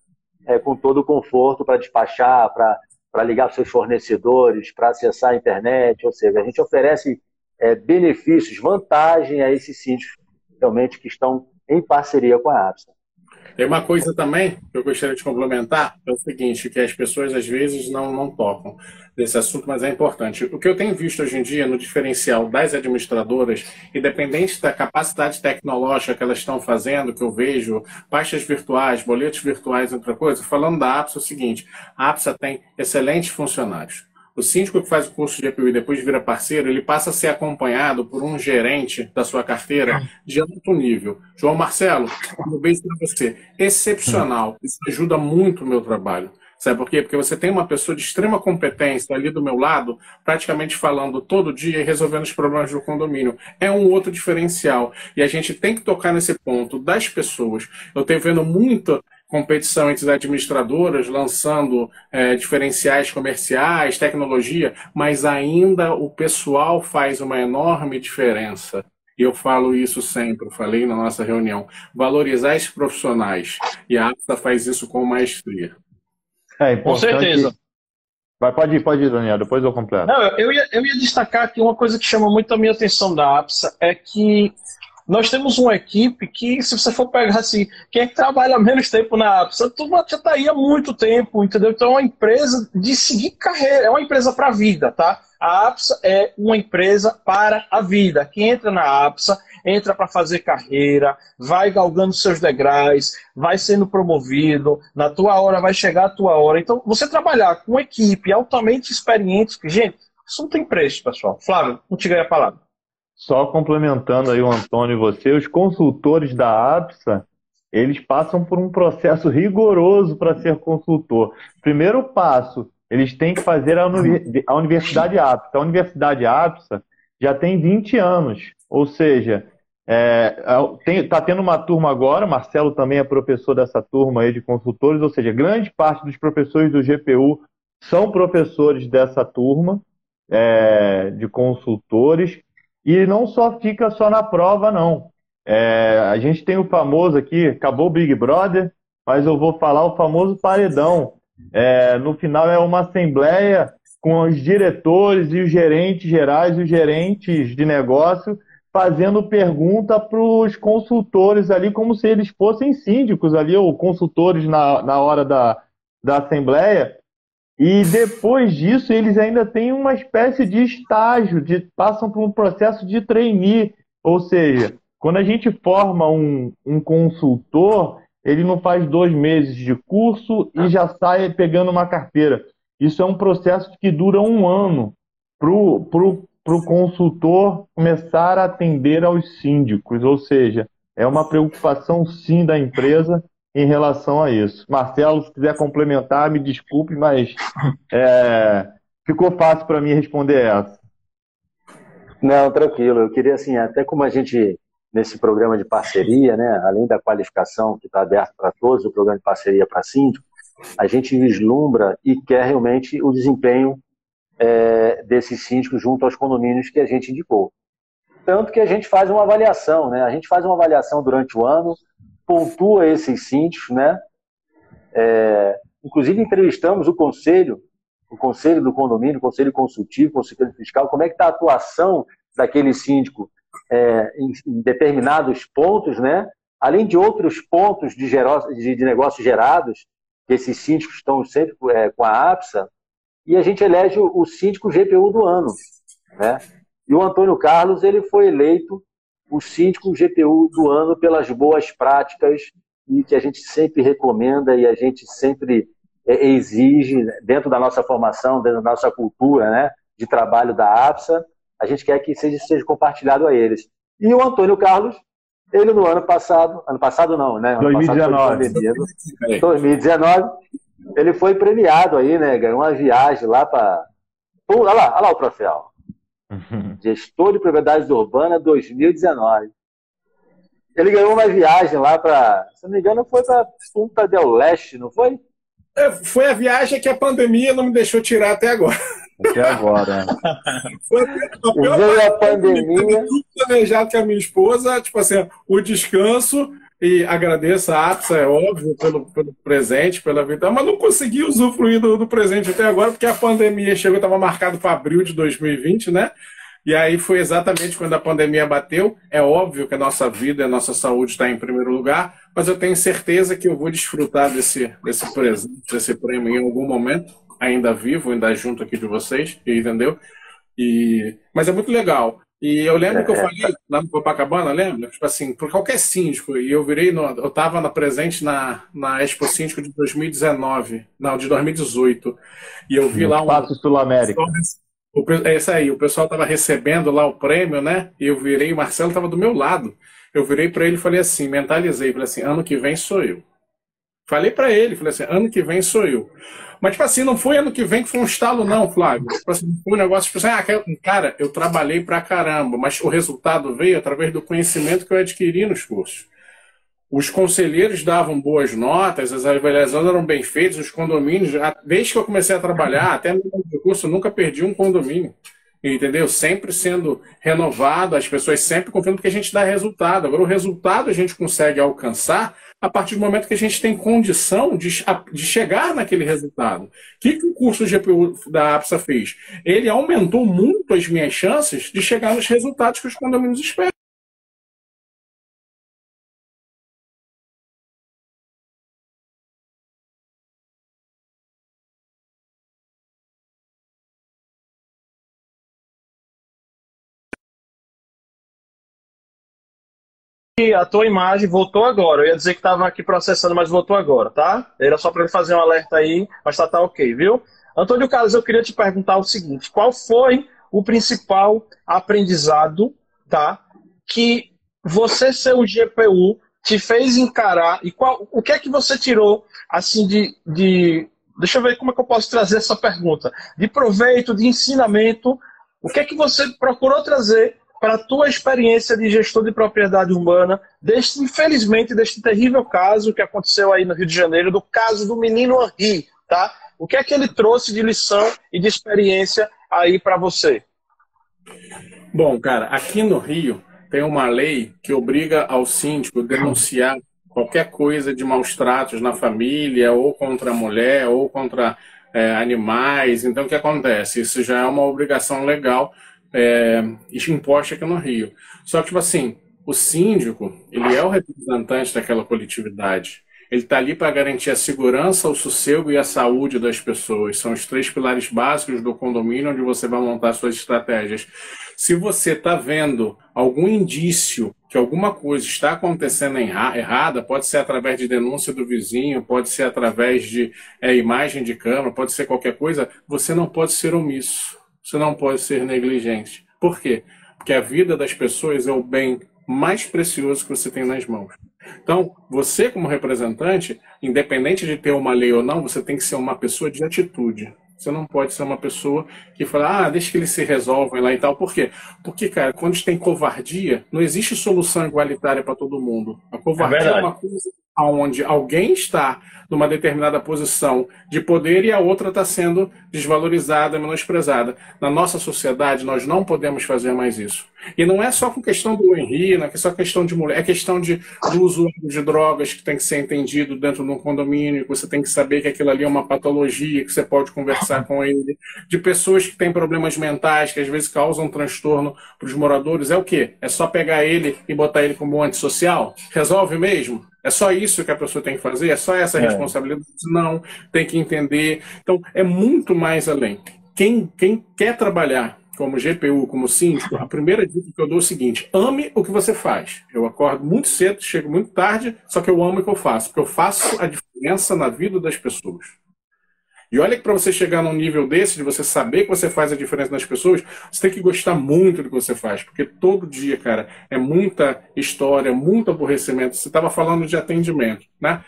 é, com todo o conforto para despachar, para ligar para seus fornecedores, para acessar a internet. Ou seja, a gente oferece é, benefícios, vantagem a esses sítios realmente que estão em parceria com a APSA. Tem uma coisa também que eu gostaria de complementar, é o seguinte, que as pessoas às vezes não, não tocam desse assunto, mas é importante. O que eu tenho visto hoje em dia no diferencial das administradoras, independente da capacidade tecnológica que elas estão fazendo, que eu vejo, pastas virtuais, boletos virtuais, outra coisa, falando da APSA é o seguinte, a APSA tem excelentes funcionários. O síndico que faz o curso de EPU e depois vira parceiro, ele passa a ser acompanhado por um gerente da sua carteira de alto nível. João Marcelo, um beijo para você. Excepcional. Isso ajuda muito o meu trabalho. Sabe por quê? Porque você tem uma pessoa de extrema competência ali do meu lado, praticamente falando todo dia e resolvendo os problemas do condomínio. É um outro diferencial. E a gente tem que tocar nesse ponto das pessoas. Eu tenho vendo muito competição entre as administradoras, lançando é, diferenciais comerciais, tecnologia, mas ainda o pessoal faz uma enorme diferença. E eu falo isso sempre, falei na nossa reunião. Valorizar esses profissionais. E a APSA faz isso com maestria. É com certeza. Vai, pode ir, pode ir, Daniel, depois eu completo. Não, eu ia, eu ia destacar aqui uma coisa que chama muito a minha atenção da APSA, é que nós temos uma equipe que, se você for pegar assim, quem é que trabalha menos tempo na APSA, tu já está aí há muito tempo, entendeu? Então é uma empresa de seguir carreira, é uma empresa para a vida, tá? A APSA é uma empresa para a vida. Quem entra na APSA entra para fazer carreira, vai galgando seus degraus, vai sendo promovido, na tua hora vai chegar a tua hora. Então, você trabalhar com equipe altamente experiente, gente, isso não tem preço, pessoal. Flávio, não te ganha a palavra. Só complementando aí o Antônio e você, os consultores da APSA, eles passam por um processo rigoroso para ser consultor. Primeiro passo, eles têm que fazer a, Universidade APSA. A Universidade APSA já tem 20 anos, ou seja, está é, é tá tendo uma turma agora, Marcelo também é professor dessa turma aí de consultores, ou seja, grande parte dos professores do GPU são professores dessa turma é, de consultores, e não só fica só na prova, não. É, a gente tem o famoso aqui, acabou o Big Brother, mas eu vou falar o famoso paredão. É, no final é uma assembleia com os diretores e os gerentes gerais os gerentes de negócio fazendo pergunta para os consultores ali, como se eles fossem síndicos ali, ou consultores na, na hora da, da assembleia, e depois disso, eles ainda têm uma espécie de estágio, de, passam por um processo de trainee. Ou seja, quando a gente forma um, um consultor, ele não faz dois meses de curso e já sai pegando uma carteira. Isso é um processo que dura um ano para o consultor começar a atender aos síndicos. Ou seja, é uma preocupação sim da empresa em relação a isso. Marcelo, se quiser complementar, me desculpe, mas é, ficou fácil para mim responder essa. Não, tranquilo. Eu queria, assim, até como a gente nesse programa de parceria, né? além da qualificação que está aberto para todos, o programa de parceria para síndico, a gente vislumbra e quer realmente o desempenho é, desses síndicos junto aos condomínios que a gente indicou. Tanto que a gente faz uma avaliação, né? a gente faz uma avaliação durante o ano, pontua esses síndicos, né? É, inclusive entrevistamos o conselho, o conselho do condomínio, o conselho consultivo, o conselho fiscal, como é que está a atuação daquele síndico é, em, em, determinados pontos, né? além de outros pontos de, de, de negócios gerados, que esses síndicos estão sempre é, com a APSA, e a gente elege o, o síndico GPU do ano. Né? E o Antônio Carlos ele foi eleito o síndico GPU do ano pelas boas práticas e que a gente sempre recomenda e a gente sempre é, exige dentro da nossa formação, dentro da nossa cultura né, de trabalho da APSA, a gente quer que seja, seja compartilhado a eles. E o Antônio Carlos, ele no ano passado, ano passado não, né? Ano 2019. Passado 2019, ele foi premiado aí, né? Ganhou uma viagem lá para. Olha lá, olha lá o troféu. Gestor de Propriedades Urbanas 2019. Ele ganhou uma viagem lá para, se não me engano, foi para Punta del Leste, não foi? É, foi a viagem que a pandemia não me deixou tirar até agora. Até agora. *laughs* foi a, a pandemia. planejado com a minha esposa, tipo assim, o descanso e agradeço a APSA, é óbvio, pelo, pelo presente, pela vida, mas não consegui usufruir do, do presente até agora, porque a pandemia chegou, estava marcado para abril de 2020, né? E aí foi exatamente quando a pandemia bateu. É óbvio que a nossa vida, a nossa saúde está em primeiro lugar, mas eu tenho certeza que eu vou desfrutar desse, desse presente, desse prêmio em algum momento, ainda vivo, ainda junto aqui de vocês, entendeu? E, mas é muito legal. E eu lembro é, que eu é. falei lá no Copacabana, lembra? Tipo assim, por qualquer síndico, e eu virei, no, eu estava na, presente na, na Expo Síndico de 2019, não, de 2018, e eu vi no lá um... Espaço Sul América. O, é isso aí, o pessoal estava recebendo lá o prêmio, né? E eu virei, o Marcelo estava do meu lado. Eu virei para ele e falei assim, mentalizei, falei assim, ano que vem sou eu. Falei para ele, falei assim, ano que vem sou eu. Mas, tipo assim, não foi ano que vem que foi um estalo, não, Flávio. Tipo assim, foi um negócio, tipo assim, ah, cara, eu trabalhei pra caramba, mas o resultado veio através do conhecimento que eu adquiri nos cursos. Os conselheiros davam boas notas, as avaliações eram bem feitas, os condomínios, desde que eu comecei a trabalhar, até no curso, eu nunca perdi um condomínio. Entendeu? Sempre sendo renovado, as pessoas sempre confiando que a gente dá resultado. Agora, o resultado a gente consegue alcançar a partir do momento que a gente tem condição de, de chegar naquele resultado. O que, que o curso GPU da APSA fez? Ele aumentou muito as minhas chances de chegar nos resultados que os condomínios esperam. A tua imagem voltou agora. Eu ia dizer que estava aqui processando, mas voltou agora, tá? Era só para ele fazer um alerta aí, mas tá, tá ok, viu? Antônio Carlos, eu queria te perguntar o seguinte: qual foi o principal aprendizado, tá? Que você ser o GPU te fez encarar e qual, o que é que você tirou assim de, de deixa eu ver como é que eu posso trazer essa pergunta de proveito, de ensinamento, o que é que você procurou trazer para a tua experiência de gestor de propriedade urbana, deste, infelizmente, deste terrível caso que aconteceu aí no Rio de Janeiro, do caso do menino Henri, tá? O que é que ele trouxe de lição e de experiência aí para você? Bom, cara, aqui no Rio tem uma lei que obriga ao síndico denunciar qualquer coisa de maus tratos na família, ou contra a mulher, ou contra é, animais. Então, o que acontece? Isso já é uma obrigação legal é, imposta aqui no Rio. Só que, tipo assim, o síndico, ele é o representante daquela coletividade. Ele está ali para garantir a segurança, o sossego e a saúde das pessoas. São os três pilares básicos do condomínio onde você vai montar suas estratégias. Se você está vendo algum indício que alguma coisa está acontecendo errada, pode ser através de denúncia do vizinho, pode ser através de é, imagem de câmera, pode ser qualquer coisa, você não pode ser omisso você não pode ser negligente. Por quê? Porque a vida das pessoas é o bem mais precioso que você tem nas mãos. Então, você como representante, independente de ter uma lei ou não, você tem que ser uma pessoa de atitude. Você não pode ser uma pessoa que fala, ah, deixa que eles se resolvem lá e tal. Por quê? Porque, cara, quando tem covardia, não existe solução igualitária para todo mundo. A covardia é, é uma coisa onde alguém está numa determinada posição de poder e a outra está sendo desvalorizada, menosprezada. Na nossa sociedade, nós não podemos fazer mais isso. E não é só com questão do Henri, não é só questão de mulher, é questão de, do uso de drogas que tem que ser entendido dentro de um condomínio, que você tem que saber que aquilo ali é uma patologia, que você pode conversar com ele, de pessoas que têm problemas mentais, que às vezes causam transtorno para os moradores. É o quê? É só pegar ele e botar ele como antissocial? Resolve mesmo? É só isso que a pessoa tem que fazer? É só essa é. responsabilidade? Não, tem que entender. Então, é muito mais além. Quem, quem quer trabalhar como GPU, como síndico, a primeira dica que eu dou é o seguinte: ame o que você faz. Eu acordo muito cedo, chego muito tarde, só que eu amo o que eu faço, porque eu faço a diferença na vida das pessoas. E olha que para você chegar num nível desse, de você saber que você faz a diferença nas pessoas, você tem que gostar muito do que você faz. Porque todo dia, cara, é muita história, muito aborrecimento. Você estava falando de atendimento, né?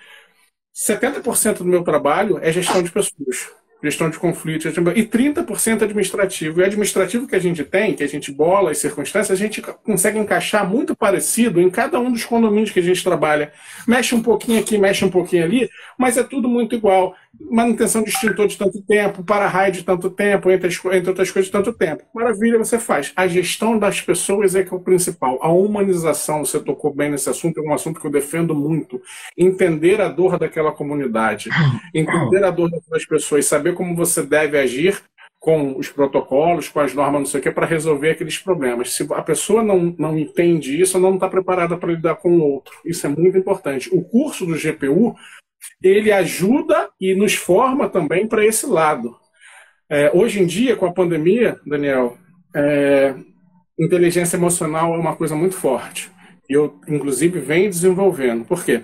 70% do meu trabalho é gestão de pessoas gestão de conflitos, e 30% administrativo. E administrativo que a gente tem, que a gente bola as circunstâncias, a gente consegue encaixar muito parecido em cada um dos condomínios que a gente trabalha. Mexe um pouquinho aqui, mexe um pouquinho ali, mas é tudo muito igual. Manutenção de extintor de tanto tempo, para-raio de tanto tempo, entre, as, entre outras coisas de tanto tempo. Maravilha, você faz. A gestão das pessoas é que é o principal. A humanização, você tocou bem nesse assunto, é um assunto que eu defendo muito. Entender a dor daquela comunidade, *coughs* entender a dor daquelas pessoas, saber como você deve agir com os protocolos, com as normas, não sei o que, para resolver aqueles problemas. Se a pessoa não, não entende isso, ela não está preparada para lidar com o outro. Isso é muito importante. O curso do GPU, ele ajuda e nos forma também para esse lado. É, hoje em dia, com a pandemia, Daniel, é, inteligência emocional é uma coisa muito forte. E eu, inclusive, venho desenvolvendo. Por quê?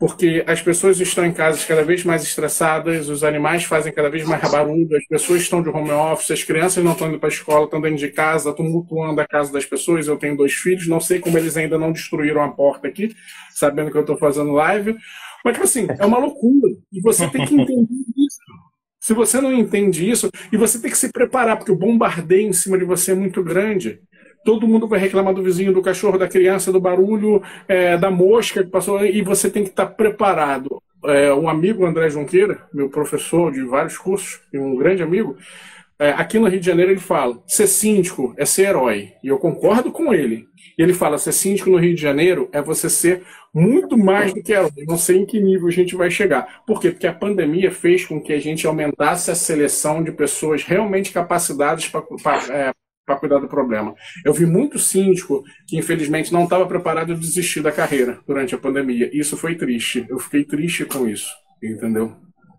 porque as pessoas estão em casas cada vez mais estressadas, os animais fazem cada vez mais barulho, as pessoas estão de home office, as crianças não estão indo para a escola, estão dentro de casa, tumultuando a casa das pessoas. Eu tenho dois filhos, não sei como eles ainda não destruíram a porta aqui, sabendo que eu estou fazendo live. Mas, tipo assim, é uma loucura. E você tem que entender isso. Se você não entende isso, e você tem que se preparar, porque o bombardeio em cima de você é muito grande todo mundo vai reclamar do vizinho, do cachorro, da criança, do barulho, é, da mosca que passou, e você tem que estar preparado. É, um amigo, André Junqueira, meu professor de vários cursos, e um grande amigo, é, aqui no Rio de Janeiro ele fala: ser síndico é ser herói. E eu concordo com ele. Ele fala: ser síndico no Rio de Janeiro é você ser muito mais do que herói. Não sei em que nível a gente vai chegar. Por quê? Porque a pandemia fez com que a gente aumentasse a seleção de pessoas realmente capacitadas para é, cuidar do problema. Eu vi muito síndico que, infelizmente, não estava preparado a desistir da carreira durante a pandemia. Isso foi triste. Eu fiquei triste com isso, entendeu?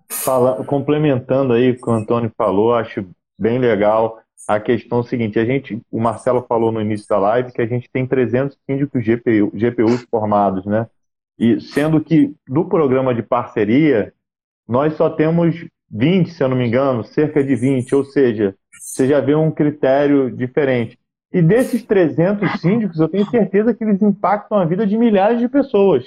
Fala, complementando aí o que o Antônio falou, acho bem legal a questão seguinte, a gente, o Marcelo falou no início da live que a gente tem 300 síndicos GPU, GPUs formados, né? E sendo que do programa de parceria, nós só temos 20, se eu não me engano, cerca de 20, ou seja, você já vê um critério diferente. E desses 300 síndicos, eu tenho certeza que eles impactam a vida de milhares de pessoas.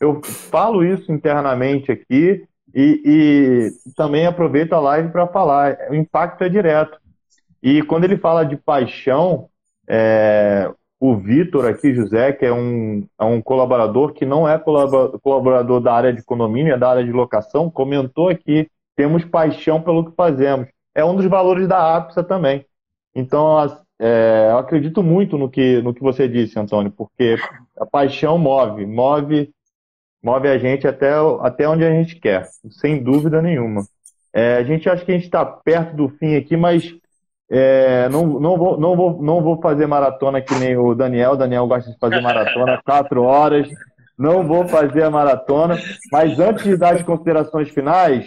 Eu falo isso internamente aqui e, e também aproveito a live para falar. O impacto é direto. E quando ele fala de paixão, é, o Vitor aqui, José, que é um, é um colaborador que não é colaborador da área de economia, é da área de locação, comentou aqui, temos paixão pelo que fazemos é um dos valores da APSA também. Então, é, eu acredito muito no que, no que você disse, Antônio, porque a paixão move, move, move a gente até, até onde a gente quer, sem dúvida nenhuma. É, a gente acha que a gente está perto do fim aqui, mas é, não, não, vou, não, vou, não vou fazer maratona que nem o Daniel. O Daniel gosta de fazer maratona, *laughs* quatro horas. Não vou fazer a maratona. Mas antes de dar as considerações finais,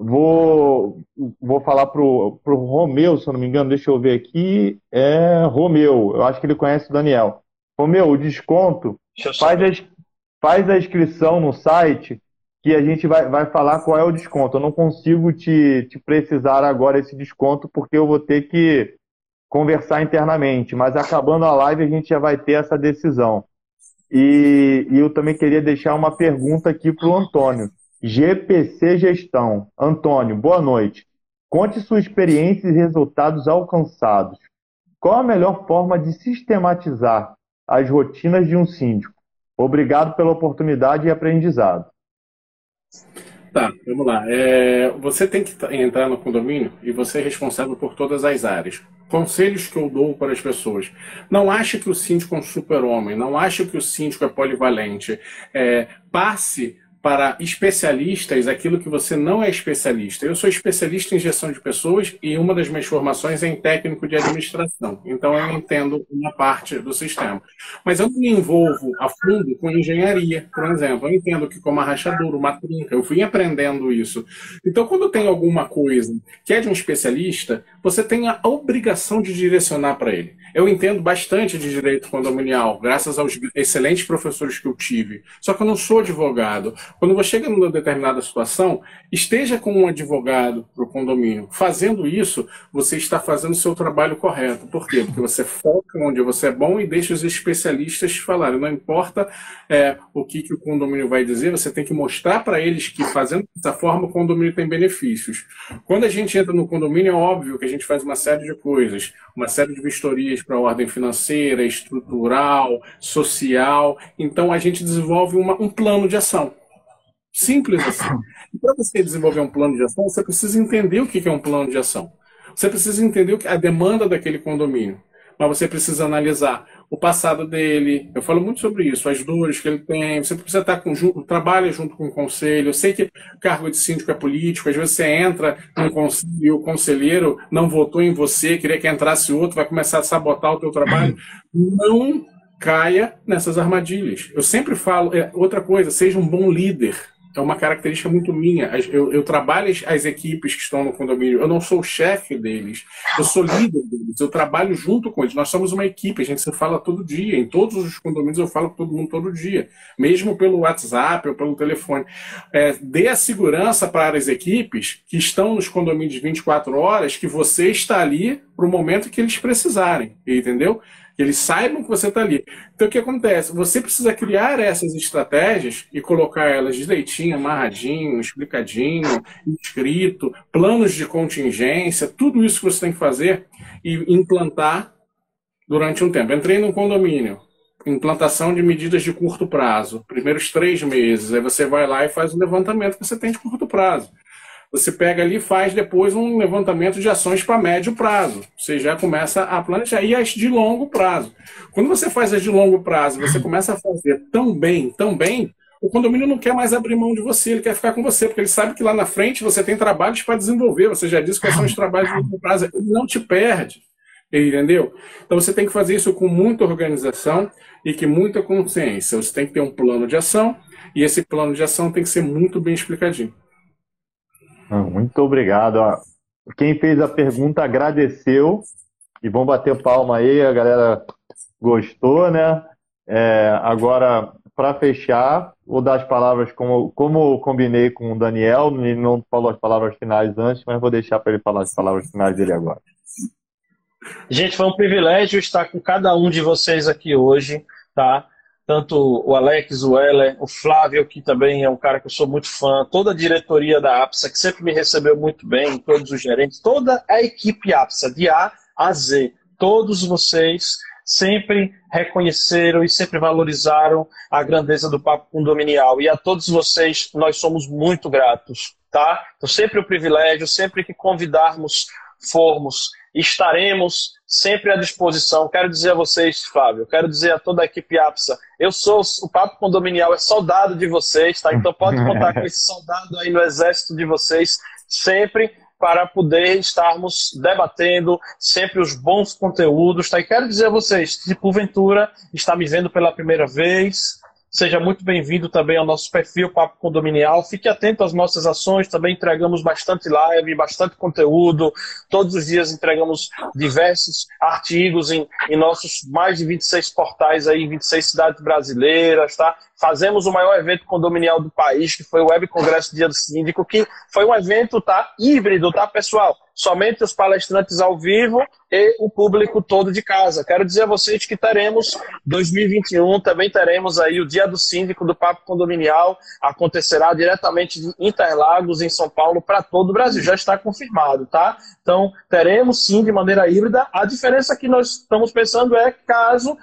Vou, vou falar pro, pro Romeu, se eu não me engano, deixa eu ver aqui. É Romeu, eu acho que ele conhece o Daniel. Romeu, o desconto, faz a, faz a inscrição no site que a gente vai, vai falar qual é o desconto. Eu não consigo te, te precisar agora esse desconto porque eu vou ter que conversar internamente, mas acabando a live a gente já vai ter essa decisão. E, e eu também queria deixar uma pergunta aqui para o Antônio. GPC Gestão. Antônio, boa noite. Conte sua experiência e resultados alcançados. Qual a melhor forma de sistematizar as rotinas de um síndico? Obrigado pela oportunidade e aprendizado. Tá, vamos lá. É, você tem que entrar no condomínio e você é responsável por todas as áreas. Conselhos que eu dou para as pessoas. Não ache que o síndico é um super-homem, não ache que o síndico é polivalente. É, passe para especialistas aquilo que você não é especialista. Eu sou especialista em gestão de pessoas e uma das minhas formações é em técnico de administração. Então eu entendo uma parte do sistema. Mas eu não me envolvo a fundo com engenharia, por exemplo. Eu entendo que como rachadura, uma trinca, eu fui aprendendo isso. Então quando tem alguma coisa que é de um especialista, você tem a obrigação de direcionar para ele. Eu entendo bastante de direito condominial, graças aos excelentes professores que eu tive. Só que eu não sou advogado. Quando você chega numa determinada situação, esteja com um advogado para o condomínio. Fazendo isso, você está fazendo o seu trabalho correto. Por quê? Porque você foca onde você é bom e deixa os especialistas falarem. Não importa é, o que, que o condomínio vai dizer, você tem que mostrar para eles que fazendo dessa forma o condomínio tem benefícios. Quando a gente entra no condomínio, é óbvio que a gente faz uma série de coisas, uma série de vistorias para a ordem financeira, estrutural, social. Então a gente desenvolve uma, um plano de ação. Simples assim. Para você desenvolver um plano de ação, você precisa entender o que é um plano de ação. Você precisa entender a demanda daquele condomínio. Mas você precisa analisar o passado dele. Eu falo muito sobre isso, as dores que ele tem. Você precisa estar com, trabalha junto com o conselho. Eu sei que o cargo de síndico é político. Às vezes você entra num conselho e o conselheiro não votou em você, queria que entrasse outro, vai começar a sabotar o teu trabalho. *clears throat* Não caia nessas armadilhas. Eu sempre falo, é, outra coisa, seja um bom líder é uma característica muito minha. Eu, eu, trabalho as equipes que estão no condomínio, eu não sou o chefe deles, eu sou líder deles, eu trabalho junto com eles. Nós somos uma equipe, a gente se fala todo dia. Em todos os condomínios eu falo com todo mundo todo dia, mesmo pelo WhatsApp ou pelo telefone. É, dê a segurança para as equipes que estão nos condomínios 24 horas que você está ali para o momento que eles precisarem, entendeu? Que eles saibam que você está ali. Então, o que acontece? Você precisa criar essas estratégias e colocar elas direitinho, amarradinho, explicadinho, escrito, planos de contingência, tudo isso que você tem que fazer e implantar durante um tempo. Entrei num condomínio, implantação de medidas de curto prazo, primeiros três meses, aí você vai lá e faz o levantamento que você tem de curto prazo. Você pega ali e faz depois um levantamento de ações para médio prazo. Você já começa a planejar. E as de longo prazo. Quando você faz as de longo prazo, você começa a fazer tão bem, tão bem, o condomínio não quer mais abrir mão de você, ele quer ficar com você, porque ele sabe que lá na frente você tem trabalhos para desenvolver. Você já disse quais são os trabalhos de longo prazo. Ele não te perde. Entendeu? Então você tem que fazer isso com muita organização e com muita consciência. Você tem que ter um plano de ação e esse plano de ação tem que ser muito bem explicadinho. Muito obrigado. Quem fez a pergunta agradeceu. E vamos bater palma aí, a galera gostou, né? É, agora, para fechar, vou dar as palavras como, como combinei com o Daniel. Ele não falou as palavras finais antes, mas vou deixar para ele falar as palavras finais dele agora. Gente, foi um privilégio estar com cada um de vocês aqui hoje, tá? Tanto o Alex, o Heller, o Flávio, que também é um cara que eu sou muito fã, toda a diretoria da APSA, que sempre me recebeu muito bem, todos os gerentes, toda a equipe APSA, de A a Z, todos vocês sempre reconheceram e sempre valorizaram a grandeza do Papo Condominial. E a todos vocês, nós somos muito gratos, tá? Então, sempre o privilégio, sempre que convidarmos formos, estaremos sempre à disposição. Quero dizer a vocês, Flávio, quero dizer a toda a equipe APSA, eu sou o Papo Condominial, é soldado de vocês, tá? Então pode contar com esse soldado aí no exército de vocês, sempre para poder estarmos debatendo sempre os bons conteúdos, tá? E quero dizer a vocês, se porventura está me vendo pela primeira vez, Seja muito bem-vindo também ao nosso perfil Papo Condominial. Fique atento às nossas ações, também entregamos bastante live, bastante conteúdo. Todos os dias entregamos diversos artigos em, em nossos mais de 26 portais aí, 26 cidades brasileiras, tá? Fazemos o maior evento condominial do país, que foi o Web Congresso Dia do Síndico, que foi um evento tá, híbrido, tá, pessoal? Somente os palestrantes ao vivo e o público todo de casa. Quero dizer a vocês que teremos 2021, também teremos aí o Dia do Síndico do Papo Condominial, acontecerá diretamente de Interlagos, em São Paulo, para todo o Brasil. Já está confirmado, tá? Então, teremos sim de maneira híbrida. A diferença que nós estamos pensando é caso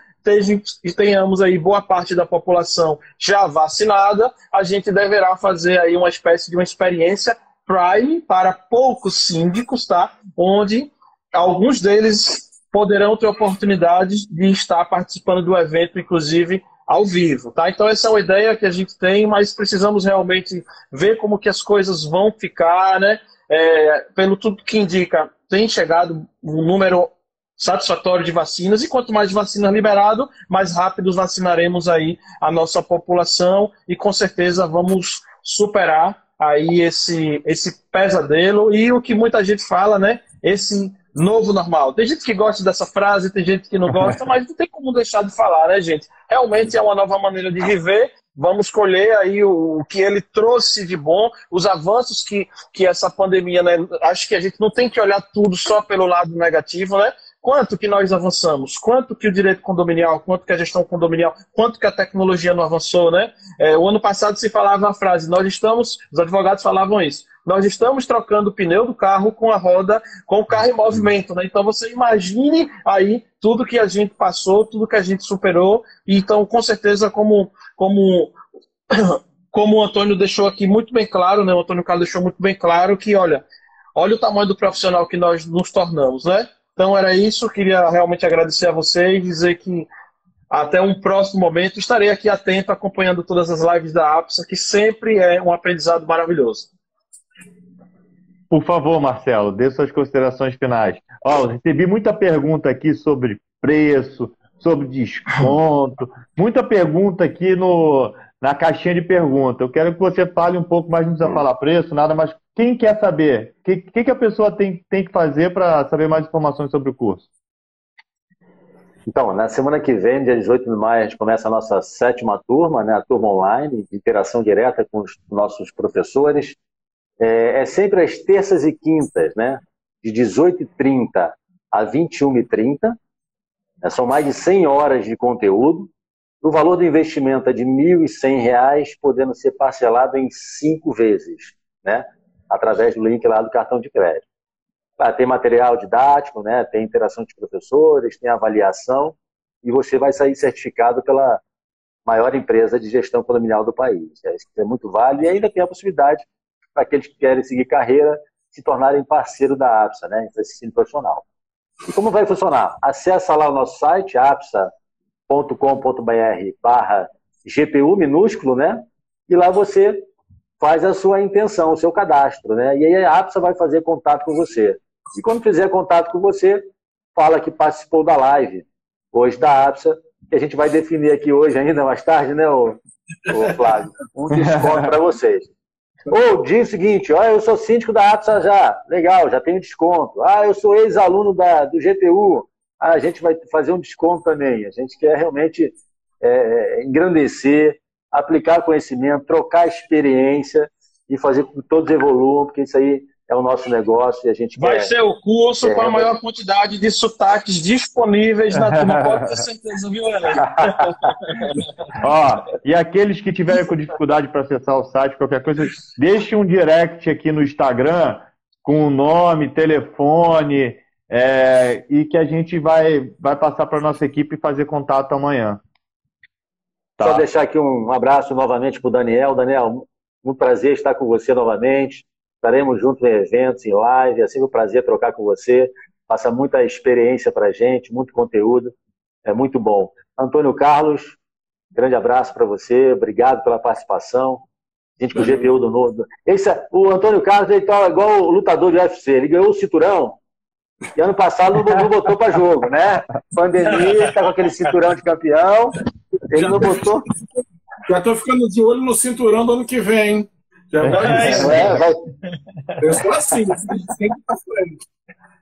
tenhamos aí boa parte da população já vacinada, a gente deverá fazer aí uma espécie de uma experiência Prime para poucos síndicos, tá? Onde alguns deles poderão ter oportunidade de estar participando do evento, inclusive ao vivo, tá? Então essa é uma ideia que a gente tem, mas precisamos realmente ver como que as coisas vão ficar, né? É, pelo tudo que indica, tem chegado um número satisfatório de vacinas e quanto mais vacinas liberado, mais rápido vacinaremos aí a nossa população e com certeza vamos superar aí esse esse pesadelo e o que muita gente fala, né? Esse novo normal. Tem gente que gosta dessa frase, tem gente que não gosta, mas não tem como deixar de falar, né, gente? Realmente é uma nova maneira de viver. Vamos colher aí o, que ele trouxe de bom, os avanços que, que essa pandemia, né? Acho que a gente não tem que olhar tudo só pelo lado negativo, né? Quanto que nós avançamos? Quanto que o direito condominial, quanto que a gestão condominial, quanto que a tecnologia não avançou, né? É, o ano passado se falava a frase, nós estamos, os advogados falavam isso, nós estamos trocando o pneu do carro com a roda, com o carro em movimento, né? Então você imagine aí tudo que a gente passou, tudo que a gente superou, e então com certeza como como *coughs* como o Antônio deixou aqui muito bem claro, né? O Antônio Carlos deixou muito bem claro que, olha, olha o tamanho do profissional que nós nos tornamos, né? Então era isso, queria realmente agradecer a vocês, dizer que até um próximo momento estarei aqui atento, acompanhando todas as lives da APSA, que sempre é um aprendizado maravilhoso. Por favor, Marcelo, dê suas considerações finais. Ó, recebi muita pergunta aqui sobre preço, sobre desconto, *laughs* muita pergunta aqui no, na caixinha de pergunta. Eu quero que você fale um pouco mais, não precisa falar preço, nada, mas quem quer saber? O que, que, que, a pessoa tem, tem que fazer para saber mais informações sobre o curso? Então, na semana que vem, dia 18 de maio, a gente começa a nossa sétima turma, né, a turma online, de interação direta com os nossos professores. É, é sempre às terças e quintas, né, de 18h30 a 21h30. É, são mais de 100 horas de conteúdo. O valor do investimento é de R$ 1.100, podendo ser parcelado em cinco vezes. Né? Através do link lá do cartão de crédito. Ah, tem material didático, né? tem interação de professores, tem avaliação, e você vai sair certificado pela maior empresa de gestão condominial do país. É, isso é muito válido e ainda tem a possibilidade para aqueles que querem seguir carreira se tornarem parceiro da APSA, né, esse ensino profissional. E como vai funcionar? Acesse lá o nosso site, apsa.com.br barra GPU minúsculo, né? E lá você faz a sua intenção, o seu cadastro, né? E aí a APSA vai fazer contato com você. E quando fizer contato com você, fala que participou da live hoje da APSA, que a gente vai definir aqui hoje ainda, mais tarde, né, o, o Flávio? Um desconto para vocês. Ou diz o seguinte, ó, eu sou síndico da APSA já, legal, já tenho desconto. Ah, eu sou ex-aluno do GPU, ah, a gente vai fazer um desconto também. A gente quer realmente é, engrandecer aplicar conhecimento, trocar experiência e fazer com que todos evoluam, porque isso aí é o nosso negócio e a gente Vai quer, ser o curso com a maior quantidade de sotaques disponíveis na turma, *laughs* pode ter certeza, viu, *laughs* Ó, e aqueles que tiverem com dificuldade para acessar o site, qualquer coisa, deixe um direct aqui no Instagram com o nome, telefone, é, e que a gente vai, vai passar para a nossa equipe fazer contato amanhã. Tá. Só deixar aqui um abraço novamente para o Daniel. Daniel, um prazer estar com você novamente. Estaremos juntos em eventos, em live. É sempre um prazer trocar com você. Passa muita experiência para a gente, muito conteúdo. É muito bom. Antônio Carlos, grande abraço para você. Obrigado pela participação. Gente com o GPU do novo. Esse, o Antônio Carlos ele tá igual o lutador de UFC. Ele ganhou o cinturão e ano passado não, não botou para jogo, né? Pandemia, está com aquele cinturão de campeão ele já não botou. Já tô ficando de olho no cinturão do ano que vem. Já vai. É, vai. Eu sou assim, sempre pra frente.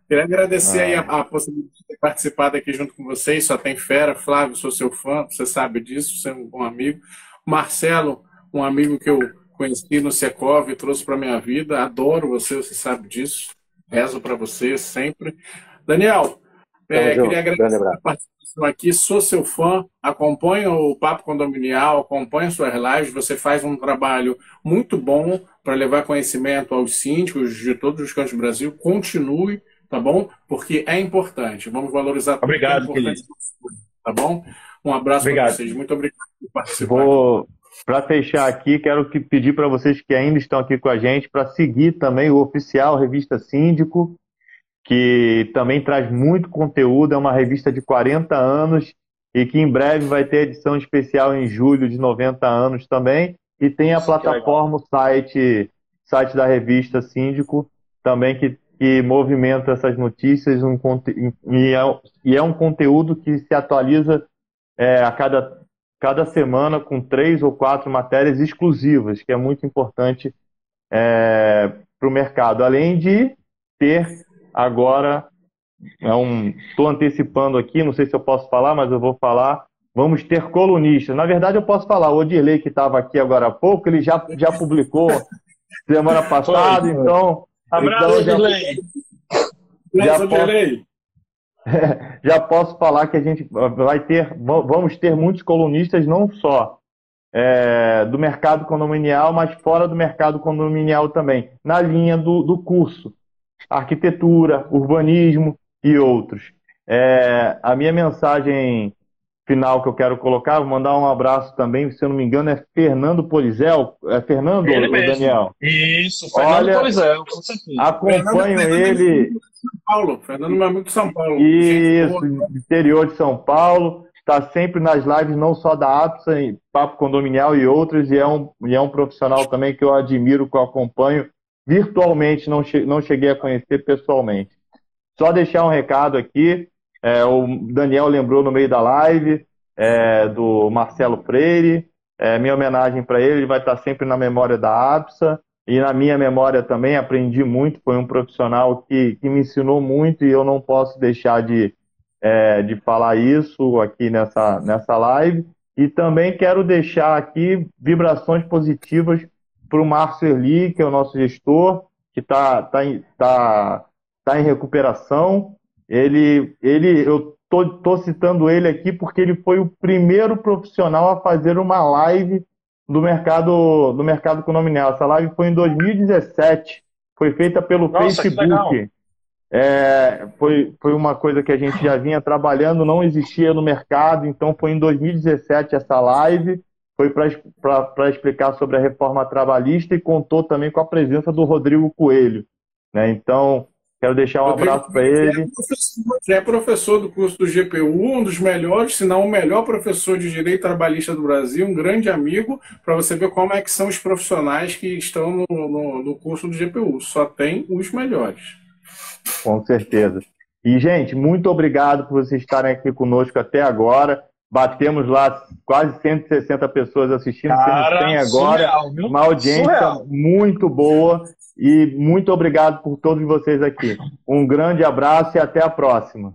Queria agradecer ah. aí a, a, possibilidade de ter participado aqui junto com vocês. Só tem fera, Flávio, sou seu fã, você sabe disso, você é um bom amigo. Marcelo, um amigo que eu conheci no Secov, trouxe para minha vida. Adoro você, você sabe disso. Rezo para você sempre. Daniel, é, queria agradecer a participação aqui. Sou seu fã, acompanho o Papo Condominial, acompanho suas lives. Você faz um trabalho muito bom para levar conhecimento aos síndicos de todos os cantos do Brasil. Continue, tá bom? Porque é importante. Vamos valorizar tudo obrigado, que é importante. Tá bom? Um abraço para vocês. Muito obrigado por participar. Vou, para fechar aqui, quero que pedir para vocês que ainda estão aqui com a gente para seguir também o oficial Revista Síndico, que também traz muito conteúdo, é uma revista de 40 anos e que em breve vai ter edição especial em julho de 90 anos também. E tem a plataforma, o site, site da revista Síndico, também que, que movimenta essas notícias um, e, é, e é um conteúdo que se atualiza é, a cada, cada semana com três ou quatro matérias exclusivas, que é muito importante é, para o mercado. Além de ter agora, é um, estou antecipando aqui, não sei se eu posso falar, mas eu vou falar. Vamos ter colunistas. Na verdade, eu posso falar. O Odirley, que estava aqui agora há pouco, ele já, já publicou semana passada, foi, foi. então. Abraço, então, já, já, posso, *laughs* já posso falar que a gente vai ter, vamos ter muitos colunistas não só é, do mercado condominial, mas fora do mercado condominial também, na linha do, do curso, arquitetura, urbanismo e outros. É, a minha mensagem final que eu quero colocar, vou mandar um abraço também, se eu não me engano, é Fernando Polizel. É Fernando ele mesmo. Daniel? Isso, Fernando Olha, Polizel, com certeza. Acompanho Fernando, ele. São Paulo, Fernando meu amigo de São Paulo. Isso, interior de São Paulo. Está sempre nas lives, não só da APSA, Papo Condominial e outras, e é um, e é um profissional também que eu admiro, que eu acompanho virtualmente, não, che não cheguei a conhecer pessoalmente. Só deixar um recado aqui, é, o Daniel lembrou no meio da live é, do Marcelo Freire. É, minha homenagem para ele, ele vai estar sempre na memória da APSA e na minha memória também. Aprendi muito, foi um profissional que, que me ensinou muito e eu não posso deixar de, é, de falar isso aqui nessa, nessa live. E também quero deixar aqui vibrações positivas para o Márcio Erli, que é o nosso gestor, que está tá, tá, tá em recuperação. Ele, ele, eu tô, tô citando ele aqui porque ele foi o primeiro profissional a fazer uma live do mercado do mercado condominial. Essa live foi em 2017, foi feita pelo Nossa, Facebook. É, foi, foi uma coisa que a gente já vinha trabalhando, não existia no mercado, então foi em 2017 essa live. Foi para explicar sobre a reforma trabalhista e contou também com a presença do Rodrigo Coelho. Né? Então, Quero deixar um abraço para ele. É professor do curso do GPU, um dos melhores, se não o melhor professor de direito trabalhista do Brasil, um grande amigo, para você ver como é que são os profissionais que estão no, no, no curso do GPU. Só tem os melhores. Com certeza. E, gente, muito obrigado por vocês estarem aqui conosco até agora. Batemos lá quase 160 pessoas assistindo, Cara, temos 100 agora. Surreal, uma audiência surreal. muito boa. E muito obrigado por todos vocês aqui. Um grande abraço e até a próxima.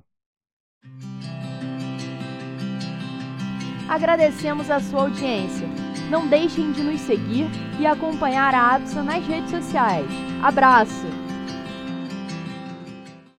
Agradecemos a sua audiência. Não deixem de nos seguir e acompanhar a APSA nas redes sociais. Abraço!